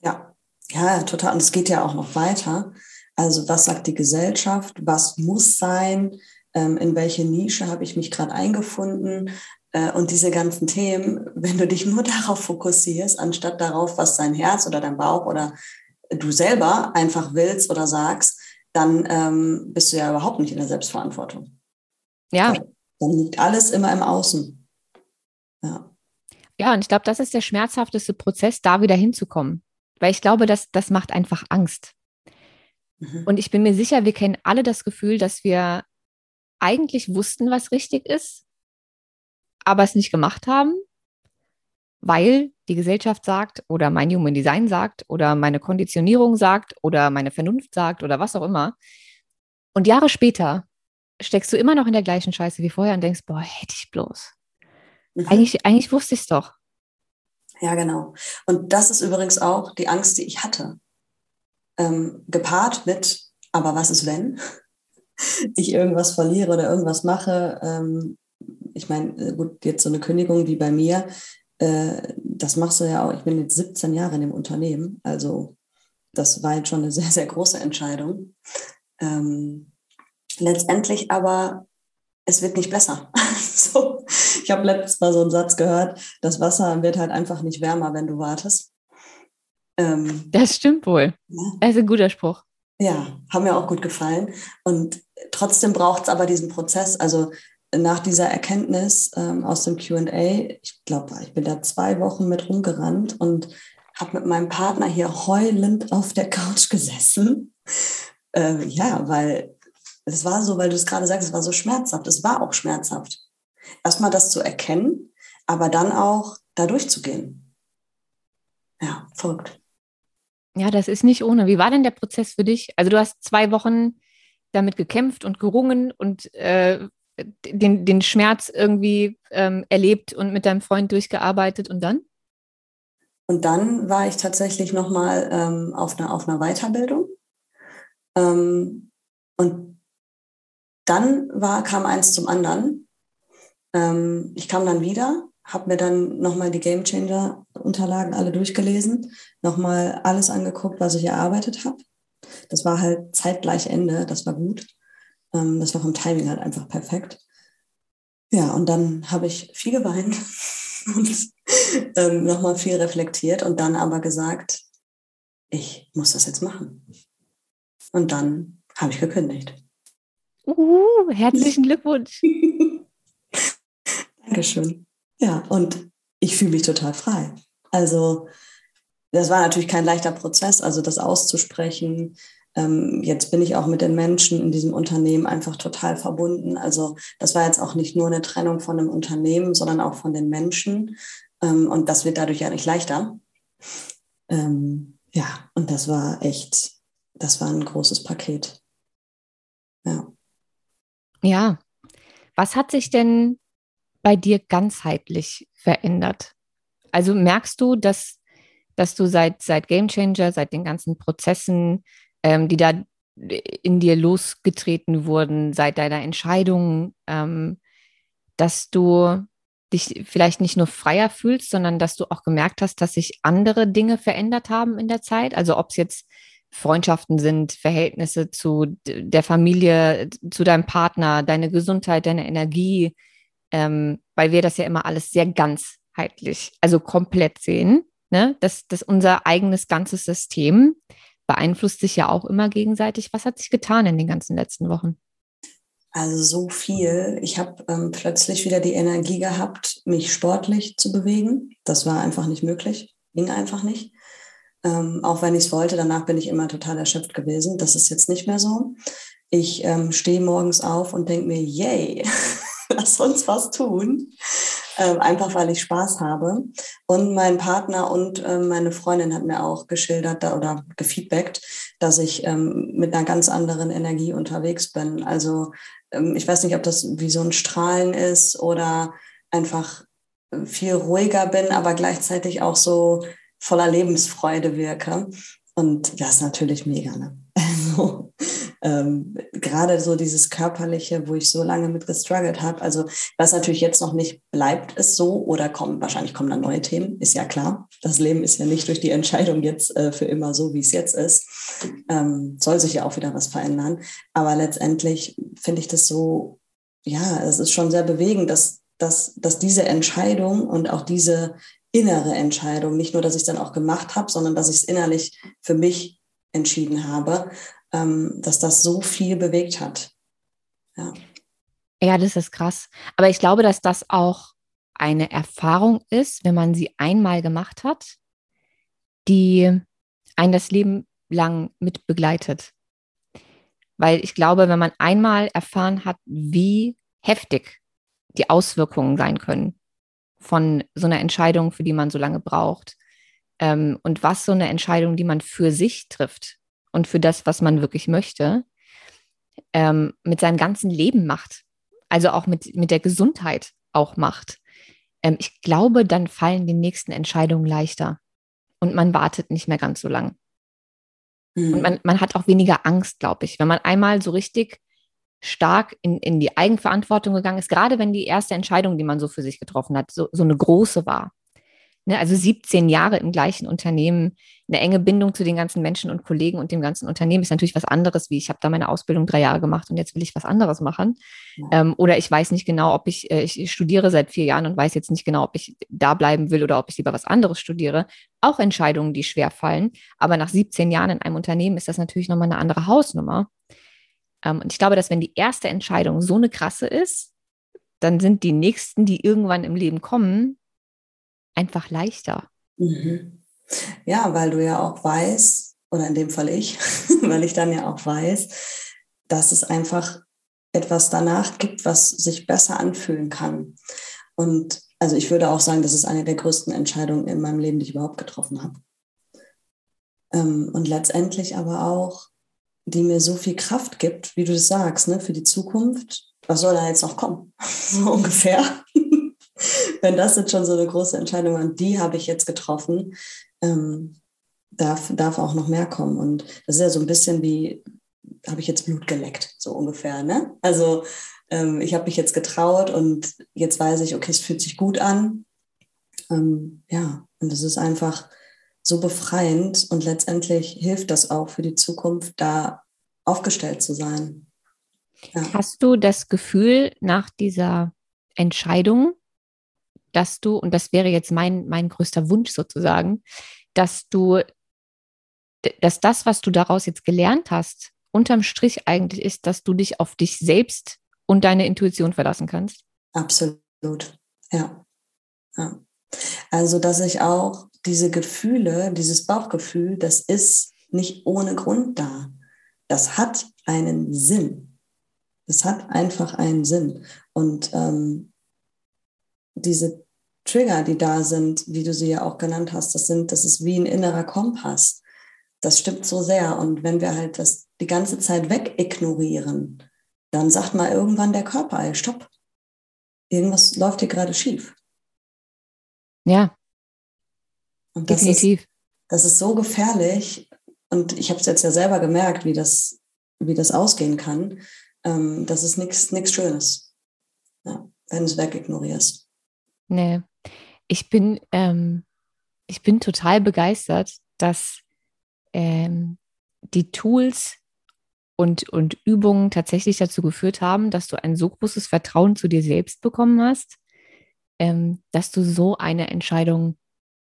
Ja, ja, total. Und es geht ja auch noch weiter. Also was sagt die Gesellschaft? Was muss sein? Ähm, in welche Nische habe ich mich gerade eingefunden? Äh, und diese ganzen Themen, <laughs> wenn du dich nur darauf fokussierst, anstatt darauf, was dein Herz oder dein Bauch oder du selber einfach willst oder sagst, dann ähm, bist du ja überhaupt nicht in der Selbstverantwortung. Ja. Dann liegt alles immer im Außen. Ja. Ja, und ich glaube, das ist der schmerzhafteste Prozess, da wieder hinzukommen. Weil ich glaube, das, das macht einfach Angst. Mhm. Und ich bin mir sicher, wir kennen alle das Gefühl, dass wir eigentlich wussten, was richtig ist, aber es nicht gemacht haben, weil die Gesellschaft sagt oder mein Human Design sagt oder meine Konditionierung sagt oder meine Vernunft sagt oder was auch immer. Und Jahre später steckst du immer noch in der gleichen Scheiße wie vorher und denkst, boah, hätte ich bloß. Mhm. Eigentlich, eigentlich wusste ich es doch. Ja, genau. Und das ist übrigens auch die Angst, die ich hatte. Ähm, gepaart mit, aber was ist, wenn <laughs> ich irgendwas verliere oder irgendwas mache, ähm, ich meine, äh, gut, jetzt so eine Kündigung wie bei mir, äh, das machst du ja auch. Ich bin jetzt 17 Jahre in dem Unternehmen, also das war jetzt schon eine <laughs> sehr, sehr große Entscheidung. Ähm, letztendlich aber, es wird nicht besser. <laughs> so, ich habe letztes Mal so einen Satz gehört, das Wasser wird halt einfach nicht wärmer, wenn du wartest. Ähm, das stimmt wohl. Ja. Das ist ein guter Spruch. Ja, haben mir auch gut gefallen. Und trotzdem braucht es aber diesen Prozess. Also nach dieser Erkenntnis ähm, aus dem QA, ich glaube, ich bin da zwei Wochen mit rumgerannt und habe mit meinem Partner hier heulend auf der Couch gesessen. Äh, ja, weil es war so, weil du es gerade sagst, es war so schmerzhaft. Es war auch schmerzhaft. Erstmal das zu erkennen, aber dann auch da durchzugehen. Ja, folgt. Ja, das ist nicht ohne. Wie war denn der Prozess für dich? Also du hast zwei Wochen damit gekämpft und gerungen und äh, den, den Schmerz irgendwie ähm, erlebt und mit deinem Freund durchgearbeitet und dann? Und dann war ich tatsächlich nochmal ähm, auf, einer, auf einer Weiterbildung. Ähm, und dann war, kam eins zum anderen. Ähm, ich kam dann wieder, habe mir dann nochmal die Game Changer Unterlagen alle durchgelesen, nochmal alles angeguckt, was ich erarbeitet habe. Das war halt zeitgleich Ende, das war gut. Ähm, das war vom Timing halt einfach perfekt. Ja, und dann habe ich viel geweint <laughs> und ähm, nochmal viel reflektiert und dann aber gesagt, ich muss das jetzt machen. Und dann habe ich gekündigt. Uh, herzlichen <laughs> Glückwunsch. Dankeschön. Ja, und ich fühle mich total frei. Also, das war natürlich kein leichter Prozess, also das auszusprechen, jetzt bin ich auch mit den Menschen in diesem Unternehmen einfach total verbunden. Also das war jetzt auch nicht nur eine Trennung von einem Unternehmen, sondern auch von den Menschen. Ähm, und das wird dadurch ja nicht leichter. Ähm, ja, und das war echt, das war ein großes Paket. Ja. Ja. Was hat sich denn bei dir ganzheitlich verändert? Also merkst du, dass dass du seit, seit Game Changer, seit den ganzen Prozessen, ähm, die da in dir losgetreten wurden, seit deiner Entscheidung, ähm, dass du dich vielleicht nicht nur freier fühlst, sondern dass du auch gemerkt hast, dass sich andere Dinge verändert haben in der Zeit. Also ob es jetzt Freundschaften sind, Verhältnisse zu der Familie, zu deinem Partner, deine Gesundheit, deine Energie, ähm, weil wir das ja immer alles sehr ganzheitlich, also komplett sehen. Ne? Das, das unser eigenes ganzes System beeinflusst sich ja auch immer gegenseitig. Was hat sich getan in den ganzen letzten Wochen? Also so viel. Ich habe ähm, plötzlich wieder die Energie gehabt, mich sportlich zu bewegen. Das war einfach nicht möglich, ging einfach nicht. Ähm, auch wenn ich es wollte, danach bin ich immer total erschöpft gewesen. Das ist jetzt nicht mehr so. Ich ähm, stehe morgens auf und denke mir, yay, <laughs> lass uns was tun. Ähm, einfach weil ich Spaß habe. Und mein Partner und ähm, meine Freundin hat mir auch geschildert da, oder gefeedbackt, dass ich ähm, mit einer ganz anderen Energie unterwegs bin. Also ähm, ich weiß nicht, ob das wie so ein Strahlen ist oder einfach viel ruhiger bin, aber gleichzeitig auch so voller Lebensfreude wirke. Und das ist natürlich mega. Ne? <laughs> Also ähm, gerade so dieses Körperliche, wo ich so lange mit gestruggelt habe. Also was natürlich jetzt noch nicht bleibt, es so oder kommen, wahrscheinlich kommen dann neue Themen, ist ja klar. Das Leben ist ja nicht durch die Entscheidung jetzt äh, für immer so, wie es jetzt ist. Ähm, soll sich ja auch wieder was verändern. Aber letztendlich finde ich das so, ja, es ist schon sehr bewegend, dass, dass, dass diese Entscheidung und auch diese innere Entscheidung, nicht nur, dass ich es dann auch gemacht habe, sondern dass ich es innerlich für mich entschieden habe, dass das so viel bewegt hat. Ja. ja, das ist krass. Aber ich glaube, dass das auch eine Erfahrung ist, wenn man sie einmal gemacht hat, die ein das Leben lang mit begleitet. Weil ich glaube, wenn man einmal erfahren hat, wie heftig die Auswirkungen sein können von so einer Entscheidung, für die man so lange braucht, ähm, und was so eine Entscheidung, die man für sich trifft, und für das, was man wirklich möchte, ähm, mit seinem ganzen Leben macht. Also auch mit, mit der Gesundheit auch macht. Ähm, ich glaube, dann fallen die nächsten Entscheidungen leichter und man wartet nicht mehr ganz so lang. Mhm. Und man, man hat auch weniger Angst, glaube ich. Wenn man einmal so richtig stark in, in die Eigenverantwortung gegangen ist, gerade wenn die erste Entscheidung, die man so für sich getroffen hat, so, so eine große war, Ne, also 17 Jahre im gleichen Unternehmen, eine enge Bindung zu den ganzen Menschen und Kollegen und dem ganzen Unternehmen ist natürlich was anderes, wie ich habe da meine Ausbildung drei Jahre gemacht und jetzt will ich was anderes machen. Ja. Ähm, oder ich weiß nicht genau, ob ich, äh, ich studiere seit vier Jahren und weiß jetzt nicht genau, ob ich da bleiben will oder ob ich lieber was anderes studiere. Auch Entscheidungen, die schwer fallen. Aber nach 17 Jahren in einem Unternehmen ist das natürlich nochmal eine andere Hausnummer. Ähm, und ich glaube, dass wenn die erste Entscheidung so eine krasse ist, dann sind die nächsten, die irgendwann im Leben kommen, einfach leichter. Mhm. Ja, weil du ja auch weißt, oder in dem Fall ich, <laughs> weil ich dann ja auch weiß, dass es einfach etwas danach gibt, was sich besser anfühlen kann. Und also ich würde auch sagen, das ist eine der größten Entscheidungen in meinem Leben, die ich überhaupt getroffen habe. Ähm, und letztendlich aber auch, die mir so viel Kraft gibt, wie du das sagst, ne, für die Zukunft. Was soll da jetzt noch kommen? <laughs> so ungefähr <laughs> wenn das jetzt schon so eine große Entscheidung war, die habe ich jetzt getroffen, ähm, darf, darf auch noch mehr kommen. Und das ist ja so ein bisschen wie, habe ich jetzt Blut geleckt, so ungefähr. Ne? Also ähm, ich habe mich jetzt getraut und jetzt weiß ich, okay, es fühlt sich gut an. Ähm, ja, und es ist einfach so befreiend und letztendlich hilft das auch für die Zukunft, da aufgestellt zu sein. Ja. Hast du das Gefühl nach dieser Entscheidung, dass du, und das wäre jetzt mein, mein größter Wunsch sozusagen, dass du, dass das, was du daraus jetzt gelernt hast, unterm Strich eigentlich ist, dass du dich auf dich selbst und deine Intuition verlassen kannst? Absolut, ja. ja. Also, dass ich auch diese Gefühle, dieses Bauchgefühl, das ist nicht ohne Grund da. Das hat einen Sinn. Das hat einfach einen Sinn. Und ähm, diese Trigger, die da sind, wie du sie ja auch genannt hast, das sind, das ist wie ein innerer Kompass. Das stimmt so sehr. Und wenn wir halt das die ganze Zeit wegignorieren, dann sagt mal irgendwann der Körper, ey, stopp. Irgendwas läuft hier gerade schief. Ja. Und Definitiv. Ist, Das ist so gefährlich. Und ich habe es jetzt ja selber gemerkt, wie das, wie das ausgehen kann. Ähm, das ist nichts Schönes, ja, wenn du es wegignorierst. Nee, ich bin, ähm, ich bin total begeistert, dass ähm, die Tools und, und Übungen tatsächlich dazu geführt haben, dass du ein so großes Vertrauen zu dir selbst bekommen hast, ähm, dass du so eine Entscheidung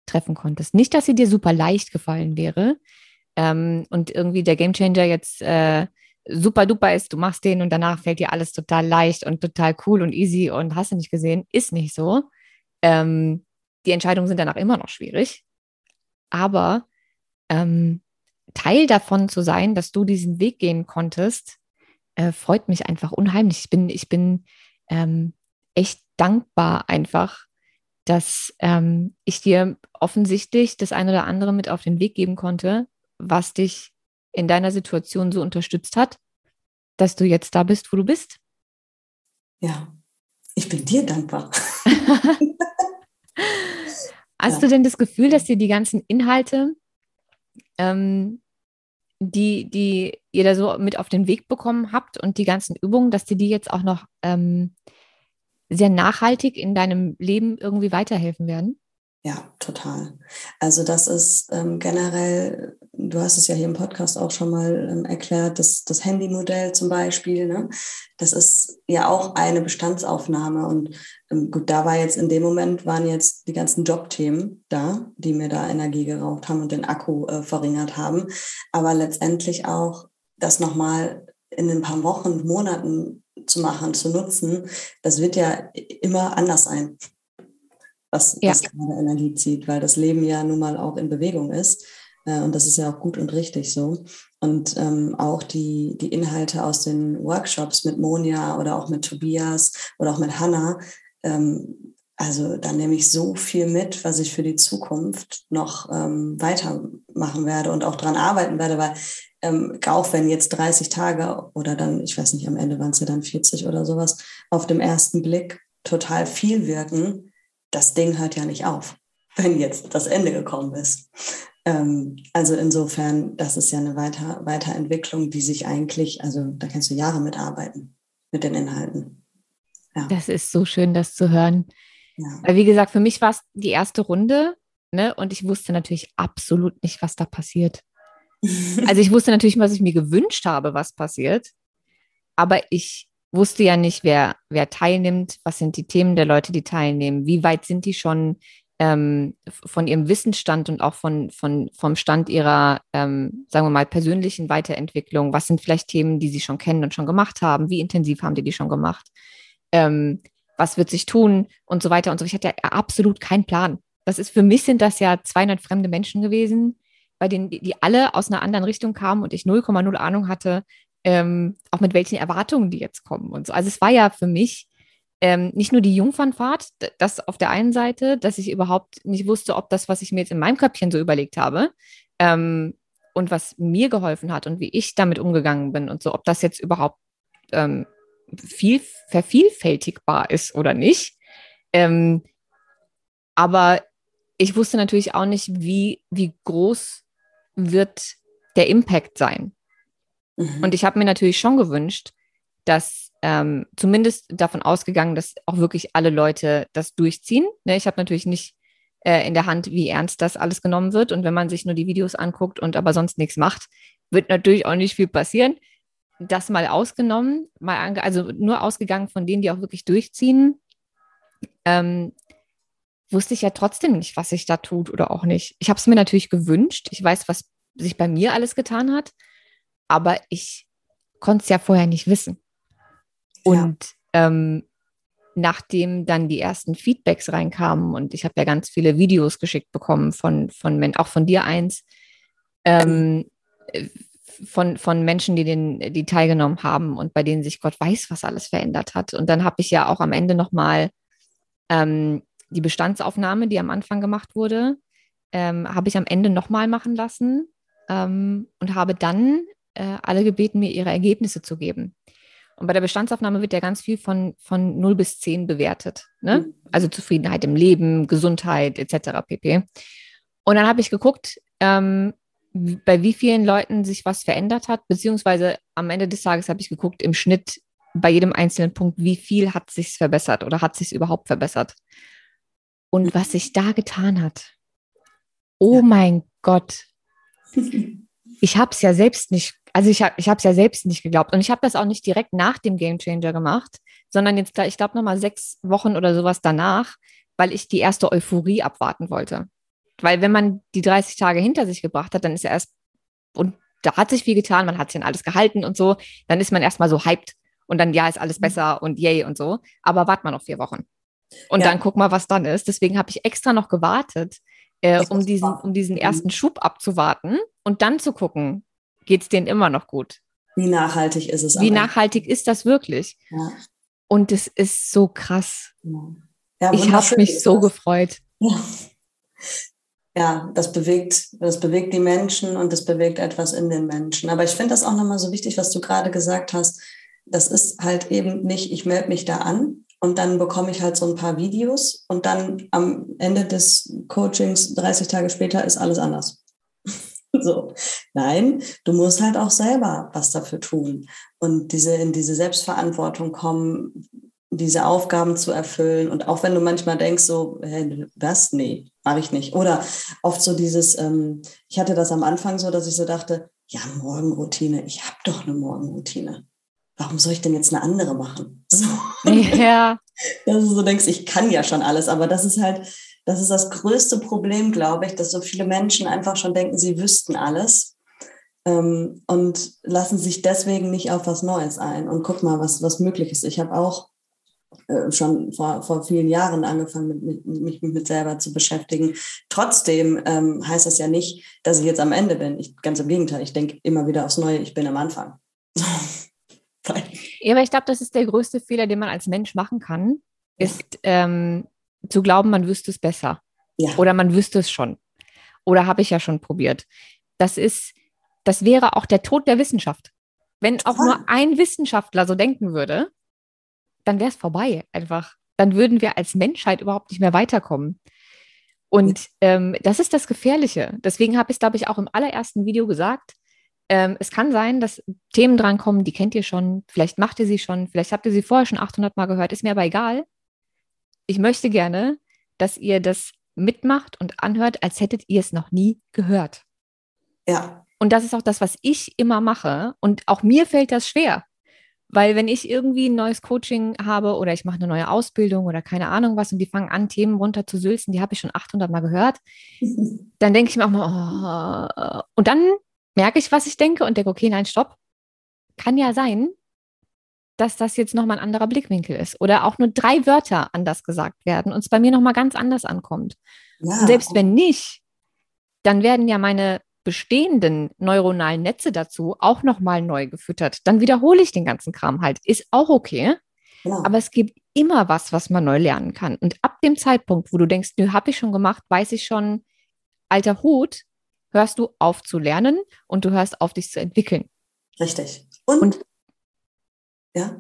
treffen konntest. Nicht, dass sie dir super leicht gefallen wäre ähm, und irgendwie der Gamechanger jetzt äh, super duper ist, du machst den und danach fällt dir alles total leicht und total cool und easy und hast du nicht gesehen, ist nicht so. Ähm, die Entscheidungen sind danach immer noch schwierig. Aber ähm, Teil davon zu sein, dass du diesen Weg gehen konntest, äh, freut mich einfach unheimlich. Ich bin, ich bin ähm, echt dankbar einfach, dass ähm, ich dir offensichtlich das eine oder andere mit auf den Weg geben konnte, was dich in deiner Situation so unterstützt hat, dass du jetzt da bist, wo du bist. Ja, ich bin dir dankbar. <laughs> Hast ja. du denn das Gefühl, dass dir die ganzen Inhalte, ähm, die, die ihr da so mit auf den Weg bekommen habt und die ganzen Übungen, dass dir die jetzt auch noch ähm, sehr nachhaltig in deinem Leben irgendwie weiterhelfen werden? Ja, total. Also das ist ähm, generell, du hast es ja hier im Podcast auch schon mal ähm, erklärt, das, das Handymodell zum Beispiel, ne? das ist ja auch eine Bestandsaufnahme. Und ähm, gut, da war jetzt in dem Moment, waren jetzt die ganzen Jobthemen da, die mir da Energie geraubt haben und den Akku äh, verringert haben. Aber letztendlich auch das nochmal in ein paar Wochen, Monaten zu machen, zu nutzen, das wird ja immer anders sein was, ja. was gerade Energie zieht, weil das Leben ja nun mal auch in Bewegung ist. Äh, und das ist ja auch gut und richtig so. Und ähm, auch die, die Inhalte aus den Workshops mit Monja oder auch mit Tobias oder auch mit Hannah, ähm, also da nehme ich so viel mit, was ich für die Zukunft noch ähm, weitermachen werde und auch daran arbeiten werde, weil ähm, auch wenn jetzt 30 Tage oder dann, ich weiß nicht, am Ende waren es ja dann 40 oder sowas, auf dem ersten Blick total viel wirken, das Ding hört ja nicht auf, wenn jetzt das Ende gekommen ist. Ähm, also insofern, das ist ja eine Weiter Weiterentwicklung, die sich eigentlich, also da kannst du Jahre mitarbeiten mit den Inhalten. Ja. Das ist so schön, das zu hören. Ja. Weil, wie gesagt, für mich war es die erste Runde ne? und ich wusste natürlich absolut nicht, was da passiert. <laughs> also ich wusste natürlich, was ich mir gewünscht habe, was passiert. Aber ich wusste ja nicht, wer, wer teilnimmt, was sind die Themen der Leute, die teilnehmen, wie weit sind die schon ähm, von ihrem Wissensstand und auch von, von, vom Stand ihrer, ähm, sagen wir mal, persönlichen Weiterentwicklung. Was sind vielleicht Themen, die sie schon kennen und schon gemacht haben? Wie intensiv haben die die schon gemacht? Ähm, was wird sich tun und so weiter und so. Ich hatte ja absolut keinen Plan. Das ist für mich sind das ja 200 fremde Menschen gewesen, bei denen die, die alle aus einer anderen Richtung kamen und ich 0,0 Ahnung hatte, ähm, auch mit welchen Erwartungen die jetzt kommen und so. Also es war ja für mich ähm, nicht nur die Jungfernfahrt, das auf der einen Seite, dass ich überhaupt nicht wusste, ob das, was ich mir jetzt in meinem Köpfchen so überlegt habe, ähm, und was mir geholfen hat und wie ich damit umgegangen bin und so, ob das jetzt überhaupt ähm, viel vervielfältigbar ist oder nicht. Ähm, aber ich wusste natürlich auch nicht, wie, wie groß wird der Impact sein. Mhm. Und ich habe mir natürlich schon gewünscht, dass ähm, zumindest davon ausgegangen, dass auch wirklich alle Leute das durchziehen. Ne, ich habe natürlich nicht äh, in der Hand, wie ernst das alles genommen wird. Und wenn man sich nur die Videos anguckt und aber sonst nichts macht, wird natürlich auch nicht viel passieren. Das mal ausgenommen, mal also nur ausgegangen von denen, die auch wirklich durchziehen, ähm, wusste ich ja trotzdem nicht, was sich da tut oder auch nicht. Ich habe es mir natürlich gewünscht. Ich weiß, was sich bei mir alles getan hat aber ich konnte es ja vorher nicht wissen. Und ja. ähm, nachdem dann die ersten Feedbacks reinkamen und ich habe ja ganz viele Videos geschickt bekommen von, von auch von dir eins, ähm, von, von Menschen, die, den, die teilgenommen haben und bei denen sich Gott weiß, was alles verändert hat. Und dann habe ich ja auch am Ende nochmal ähm, die Bestandsaufnahme, die am Anfang gemacht wurde, ähm, habe ich am Ende nochmal machen lassen ähm, und habe dann äh, alle gebeten, mir ihre Ergebnisse zu geben. Und bei der Bestandsaufnahme wird ja ganz viel von, von 0 bis 10 bewertet. Ne? Mhm. Also Zufriedenheit im Leben, Gesundheit etc. pp. Und dann habe ich geguckt, ähm, bei wie vielen Leuten sich was verändert hat, beziehungsweise am Ende des Tages habe ich geguckt, im Schnitt bei jedem einzelnen Punkt, wie viel hat sich verbessert oder hat sich überhaupt verbessert. Und was sich da getan hat. Oh ja. mein Gott. <laughs> Ich habe es ja selbst nicht, also ich habe ich es ja selbst nicht geglaubt. Und ich habe das auch nicht direkt nach dem Game Changer gemacht, sondern jetzt da, ich glaube, nochmal sechs Wochen oder sowas danach, weil ich die erste Euphorie abwarten wollte. Weil wenn man die 30 Tage hinter sich gebracht hat, dann ist er erst, und da hat sich viel getan, man hat sich an alles gehalten und so, dann ist man erstmal so hyped und dann, ja, ist alles mhm. besser und yay und so. Aber wart mal noch vier Wochen. Und ja. dann guck mal, was dann ist. Deswegen habe ich extra noch gewartet, äh, um, diesen, um diesen ersten Schub abzuwarten und dann zu gucken, geht es denen immer noch gut? Wie nachhaltig ist es? Wie nachhaltig ist das wirklich? Ja. Und es ist so krass. Ja. ich habe mich so gefreut. Ja ja, das bewegt, das bewegt die Menschen und das bewegt etwas in den Menschen. Aber ich finde das auch nochmal so wichtig, was du gerade gesagt hast. Das ist halt eben nicht, ich melde mich da an und dann bekomme ich halt so ein paar Videos und dann am Ende des Coachings, 30 Tage später, ist alles anders. <laughs> so. Nein, du musst halt auch selber was dafür tun und diese, in diese Selbstverantwortung kommen, diese Aufgaben zu erfüllen. Und auch wenn du manchmal denkst, so, hey, was? Nee, mache ich nicht. Oder oft so dieses, ähm, ich hatte das am Anfang so, dass ich so dachte, ja, Morgenroutine, ich habe doch eine Morgenroutine. Warum soll ich denn jetzt eine andere machen? <laughs> So. Ja. <laughs> Dass du so denkst, ich kann ja schon alles, aber das ist halt, das ist das größte Problem, glaube ich, dass so viele Menschen einfach schon denken, sie wüssten alles ähm, und lassen sich deswegen nicht auf was Neues ein. Und guck mal, was, was möglich ist. Ich habe auch äh, schon vor, vor vielen Jahren angefangen, mit, mit, mich mit, selber zu beschäftigen. Trotzdem ähm, heißt das ja nicht, dass ich jetzt am Ende bin. Ich, ganz im Gegenteil, ich denke immer wieder aufs Neue, ich bin am Anfang. <laughs> ja, aber ich glaube, das ist der größte Fehler, den man als Mensch machen kann, ist ähm, zu glauben, man wüsste es besser. Ja. Oder man wüsste es schon. Oder habe ich ja schon probiert. Das ist, das wäre auch der Tod der Wissenschaft. Wenn auch nur ein Wissenschaftler so denken würde, dann wäre es vorbei einfach. Dann würden wir als Menschheit überhaupt nicht mehr weiterkommen. Und ähm, das ist das Gefährliche. Deswegen habe ich es, glaube ich, auch im allerersten Video gesagt. Ähm, es kann sein, dass Themen drankommen, die kennt ihr schon, vielleicht macht ihr sie schon, vielleicht habt ihr sie vorher schon 800 Mal gehört, ist mir aber egal. Ich möchte gerne, dass ihr das mitmacht und anhört, als hättet ihr es noch nie gehört. Ja. Und das ist auch das, was ich immer mache. Und auch mir fällt das schwer. Weil wenn ich irgendwie ein neues Coaching habe oder ich mache eine neue Ausbildung oder keine Ahnung was und die fangen an, Themen runter zu sülzen, die habe ich schon 800 Mal gehört, <laughs> dann denke ich mir auch mal, oh. und dann merke ich, was ich denke und denke, okay, nein, stopp. Kann ja sein, dass das jetzt nochmal ein anderer Blickwinkel ist oder auch nur drei Wörter anders gesagt werden und es bei mir nochmal ganz anders ankommt. Ja. Selbst wenn nicht, dann werden ja meine bestehenden neuronalen Netze dazu auch nochmal neu gefüttert. Dann wiederhole ich den ganzen Kram halt. Ist auch okay. Ja. Aber es gibt immer was, was man neu lernen kann. Und ab dem Zeitpunkt, wo du denkst, nö, habe ich schon gemacht, weiß ich schon, alter Hut, hörst du auf zu lernen und du hörst auf, dich zu entwickeln. Richtig. Und, und ja.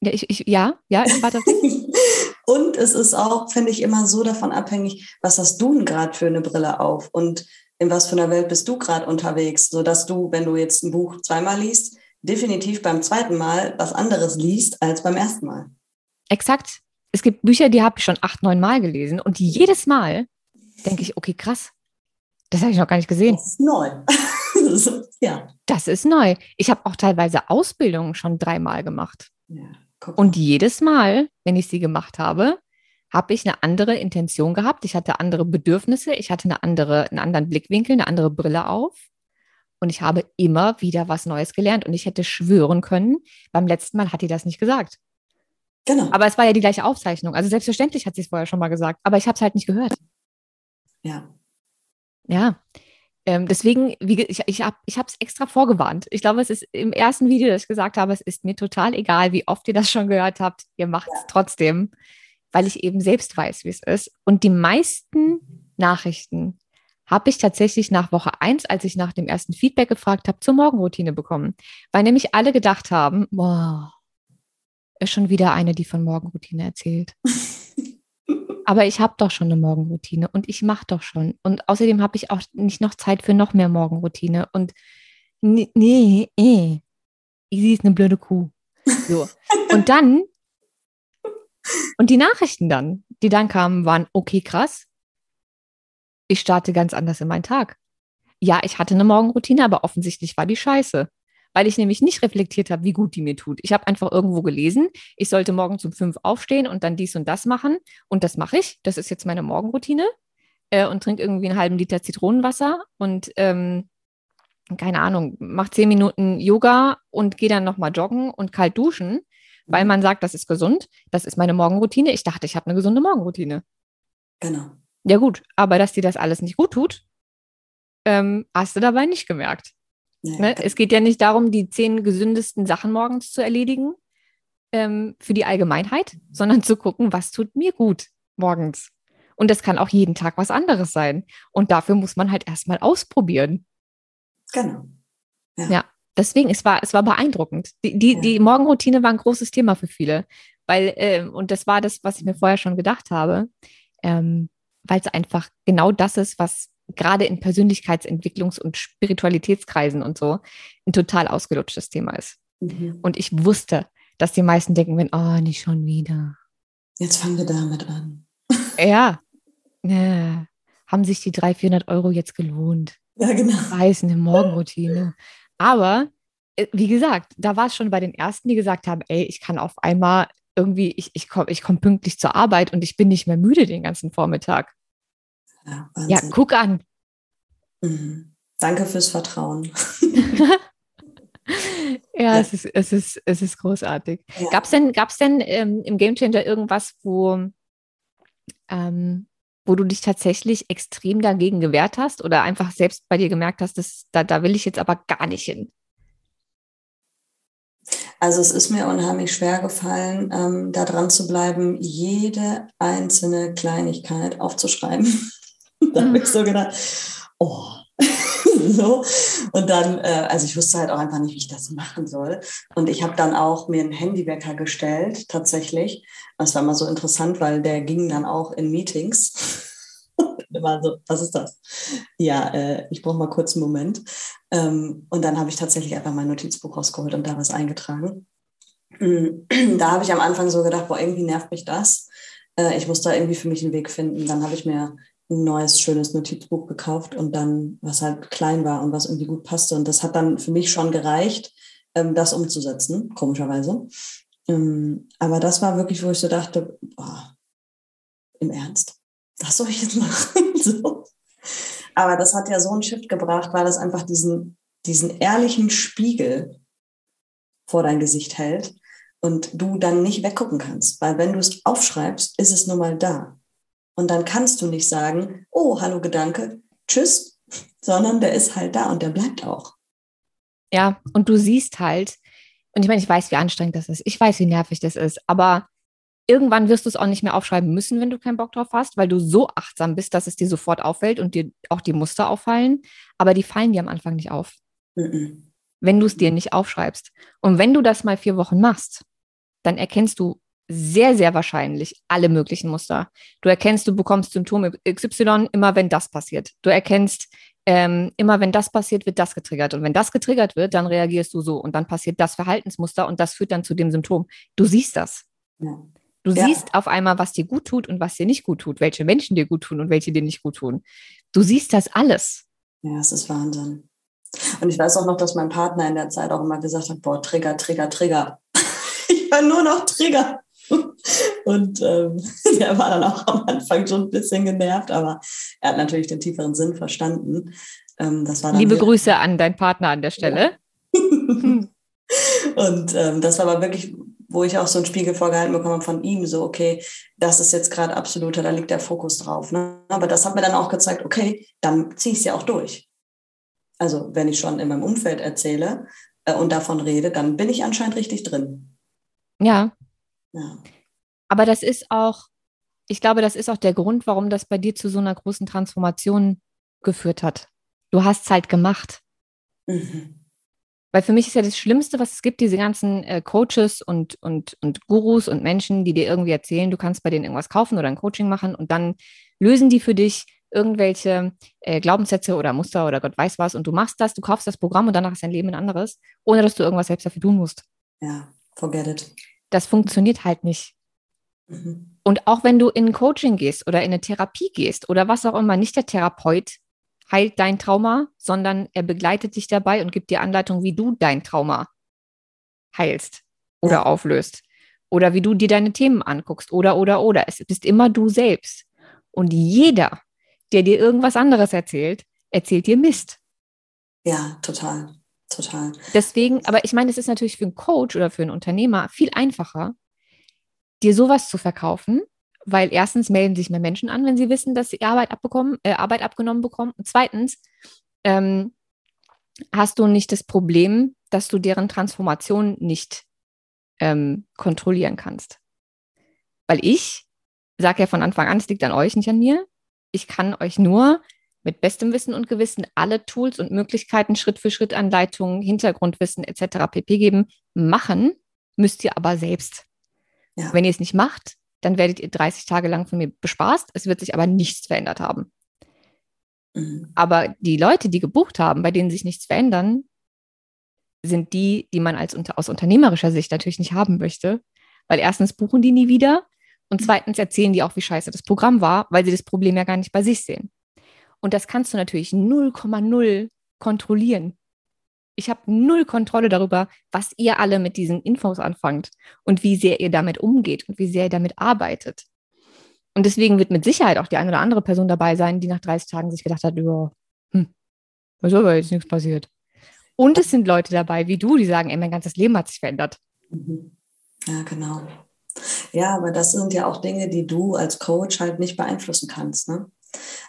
Ja, ich, ich, ja, ja, ich warte. <laughs> und es ist auch, finde ich, immer so davon abhängig, was hast du denn gerade für eine Brille auf? Und in was für einer Welt bist du gerade unterwegs, sodass du, wenn du jetzt ein Buch zweimal liest, definitiv beim zweiten Mal was anderes liest als beim ersten Mal. Exakt. Es gibt Bücher, die habe ich schon acht, neun Mal gelesen und jedes Mal denke ich, okay, krass, das habe ich noch gar nicht gesehen. Das ist neu. Ja. Das ist neu. Ich habe auch teilweise Ausbildungen schon dreimal gemacht. Ja, und jedes Mal, wenn ich sie gemacht habe, habe ich eine andere Intention gehabt. Ich hatte andere Bedürfnisse, ich hatte eine andere, einen anderen Blickwinkel, eine andere Brille auf. Und ich habe immer wieder was Neues gelernt. Und ich hätte schwören können, beim letzten Mal hat die das nicht gesagt. Genau. Aber es war ja die gleiche Aufzeichnung. Also selbstverständlich hat sie es vorher schon mal gesagt, aber ich habe es halt nicht gehört. Ja. Ja. Ähm, deswegen, wie, ich, ich habe es extra vorgewarnt. Ich glaube, es ist im ersten Video, das ich gesagt habe, es ist mir total egal, wie oft ihr das schon gehört habt. Ihr macht es ja. trotzdem weil ich eben selbst weiß, wie es ist. Und die meisten Nachrichten habe ich tatsächlich nach Woche 1, als ich nach dem ersten Feedback gefragt habe, zur Morgenroutine bekommen. Weil nämlich alle gedacht haben, boah, ist schon wieder eine, die von Morgenroutine erzählt. <laughs> aber ich habe doch schon eine Morgenroutine und ich mache doch schon. Und außerdem habe ich auch nicht noch Zeit für noch mehr Morgenroutine. Und nee, nee, eh. Easy ist eine blöde Kuh. So. Und dann, <laughs> und die Nachrichten dann, die dann kamen, waren, okay, krass. Ich starte ganz anders in meinen Tag. Ja, ich hatte eine Morgenroutine, aber offensichtlich war die scheiße weil ich nämlich nicht reflektiert habe, wie gut die mir tut. Ich habe einfach irgendwo gelesen, ich sollte morgen um fünf aufstehen und dann dies und das machen. Und das mache ich. Das ist jetzt meine Morgenroutine. Äh, und trinke irgendwie einen halben Liter Zitronenwasser und ähm, keine Ahnung, mache zehn Minuten Yoga und gehe dann nochmal joggen und kalt duschen, weil mhm. man sagt, das ist gesund. Das ist meine Morgenroutine. Ich dachte, ich habe eine gesunde Morgenroutine. Genau. Ja, gut, aber dass dir das alles nicht gut tut, ähm, hast du dabei nicht gemerkt. Ne? Es geht ja nicht darum, die zehn gesündesten Sachen morgens zu erledigen ähm, für die Allgemeinheit, sondern zu gucken, was tut mir gut morgens. Und das kann auch jeden Tag was anderes sein. Und dafür muss man halt erstmal ausprobieren. Genau. Ja. ja. deswegen, es war, es war beeindruckend. Die, die, ja. die Morgenroutine war ein großes Thema für viele. Weil, äh, und das war das, was ich mir vorher schon gedacht habe, ähm, weil es einfach genau das ist, was gerade in Persönlichkeitsentwicklungs- und Spiritualitätskreisen und so ein total ausgelutschtes Thema ist. Mhm. Und ich wusste, dass die meisten denken, wenn, oh, nicht schon wieder. Jetzt fangen wir damit an. <laughs> ja. ja. Haben sich die 300, 400 Euro jetzt gelohnt? Ja, genau. Weiß, eine Morgenroutine. <laughs> Aber, äh, wie gesagt, da war es schon bei den Ersten, die gesagt haben, ey, ich kann auf einmal irgendwie, ich, ich komme ich komm pünktlich zur Arbeit und ich bin nicht mehr müde den ganzen Vormittag. Ja, ja guck an. Mhm. Danke fürs Vertrauen. <laughs> ja, Es, ist, es, ist, es ist großartig. Ja. Gab es denn, gab's denn ähm, im Game Changer irgendwas, wo, ähm, wo du dich tatsächlich extrem dagegen gewehrt hast oder einfach selbst bei dir gemerkt hast, dass, da, da will ich jetzt aber gar nicht hin? Also es ist mir unheimlich schwer gefallen, ähm, da dran zu bleiben, jede einzelne Kleinigkeit aufzuschreiben. <laughs> da habe ich so gedacht, oh. <laughs> so. Und dann, äh, also ich wusste halt auch einfach nicht, wie ich das machen soll. Und ich habe dann auch mir einen Handywecker gestellt, tatsächlich. Das war mal so interessant, weil der ging dann auch in Meetings. <laughs> Immer so, was ist das? Ja, äh, ich brauche mal kurz einen Moment. Ähm, und dann habe ich tatsächlich einfach mein Notizbuch rausgeholt und da was eingetragen. <clears throat> Da habe ich am Anfang so gedacht, boah, irgendwie nervt mich das. Äh, ich muss da irgendwie für mich einen Weg finden. Dann habe ich mir ein neues, schönes Notizbuch gekauft und dann, was halt klein war und was irgendwie gut passte. Und das hat dann für mich schon gereicht, ähm, das umzusetzen, komischerweise. Ähm, aber das war wirklich, wo ich so dachte, boah, im Ernst, was soll ich jetzt machen? <laughs> so. Aber das hat ja so einen Shift gebracht, weil das einfach diesen, diesen ehrlichen Spiegel vor dein Gesicht hält und du dann nicht weggucken kannst. Weil wenn du es aufschreibst, ist es nun mal da. Und dann kannst du nicht sagen, oh, hallo Gedanke, tschüss, sondern der ist halt da und der bleibt auch. Ja, und du siehst halt, und ich meine, ich weiß, wie anstrengend das ist, ich weiß, wie nervig das ist, aber irgendwann wirst du es auch nicht mehr aufschreiben müssen, wenn du keinen Bock drauf hast, weil du so achtsam bist, dass es dir sofort auffällt und dir auch die Muster auffallen, aber die fallen dir am Anfang nicht auf. Mhm. Wenn du es dir nicht aufschreibst. Und wenn du das mal vier Wochen machst, dann erkennst du sehr, sehr wahrscheinlich alle möglichen Muster. Du erkennst, du bekommst Symptome XY immer, wenn das passiert. Du erkennst, ähm, immer wenn das passiert, wird das getriggert. Und wenn das getriggert wird, dann reagierst du so. Und dann passiert das Verhaltensmuster und das führt dann zu dem Symptom. Du siehst das. Ja. Du ja. siehst auf einmal, was dir gut tut und was dir nicht gut tut, welche Menschen dir gut tun und welche dir nicht gut tun. Du siehst das alles. Ja, es ist Wahnsinn. Und ich weiß auch noch, dass mein Partner in der Zeit auch immer gesagt hat, boah, Trigger, Trigger, Trigger. <laughs> ich war nur noch Trigger. <laughs> Und ähm, <laughs> der war dann auch am Anfang schon ein bisschen genervt, aber er hat natürlich den tieferen Sinn verstanden. Ähm, das war Liebe Grüße an deinen Partner an der Stelle. Ja. <laughs> und ähm, das war aber wirklich, wo ich auch so einen Spiegel vorgehalten bekommen habe von ihm, so, okay, das ist jetzt gerade absoluter, da liegt der Fokus drauf. Ne? Aber das hat mir dann auch gezeigt, okay, dann ziehe ich es ja auch durch. Also wenn ich schon in meinem Umfeld erzähle äh, und davon rede, dann bin ich anscheinend richtig drin. Ja, ja. Aber das ist auch, ich glaube, das ist auch der Grund, warum das bei dir zu so einer großen Transformation geführt hat. Du hast es halt gemacht. Mhm. Weil für mich ist ja das Schlimmste, was es gibt, diese ganzen äh, Coaches und, und, und Gurus und Menschen, die dir irgendwie erzählen, du kannst bei denen irgendwas kaufen oder ein Coaching machen und dann lösen die für dich irgendwelche äh, Glaubenssätze oder Muster oder Gott weiß was und du machst das, du kaufst das Programm und danach ist dein Leben ein anderes, ohne dass du irgendwas selbst dafür tun musst. Ja, forget it. Das funktioniert halt nicht. Mhm. Und auch wenn du in ein Coaching gehst oder in eine Therapie gehst oder was auch immer, nicht der Therapeut heilt dein Trauma, sondern er begleitet dich dabei und gibt dir Anleitung, wie du dein Trauma heilst oder ja. auflöst. Oder wie du dir deine Themen anguckst. Oder, oder, oder. Es bist immer du selbst. Und jeder, der dir irgendwas anderes erzählt, erzählt dir Mist. Ja, total. Total. Deswegen, aber ich meine, es ist natürlich für einen Coach oder für einen Unternehmer viel einfacher, dir sowas zu verkaufen, weil erstens melden sich mehr Menschen an, wenn sie wissen, dass sie Arbeit, abbekommen, äh, Arbeit abgenommen bekommen. Und zweitens ähm, hast du nicht das Problem, dass du deren Transformation nicht ähm, kontrollieren kannst. Weil ich sage ja von Anfang an, es liegt an euch, nicht an mir. Ich kann euch nur mit bestem Wissen und Gewissen alle Tools und Möglichkeiten, Schritt für Schritt Anleitungen, Hintergrundwissen etc. pp geben. Machen müsst ihr aber selbst. Ja. Wenn ihr es nicht macht, dann werdet ihr 30 Tage lang von mir bespaßt. Es wird sich aber nichts verändert haben. Mhm. Aber die Leute, die gebucht haben, bei denen sich nichts verändern, sind die, die man als aus unternehmerischer Sicht natürlich nicht haben möchte. Weil erstens buchen die nie wieder und mhm. zweitens erzählen die auch, wie scheiße das Programm war, weil sie das Problem ja gar nicht bei sich sehen. Und das kannst du natürlich 0,0 kontrollieren ich habe null Kontrolle darüber, was ihr alle mit diesen Infos anfangt und wie sehr ihr damit umgeht und wie sehr ihr damit arbeitet. Und deswegen wird mit Sicherheit auch die eine oder andere Person dabei sein, die nach 30 Tagen sich gedacht hat, ja, hm, was soll aber jetzt nichts passiert. Und es sind Leute dabei, wie du, die sagen, ey, mein ganzes Leben hat sich verändert. Mhm. Ja, genau. Ja, aber das sind ja auch Dinge, die du als Coach halt nicht beeinflussen kannst. Ne?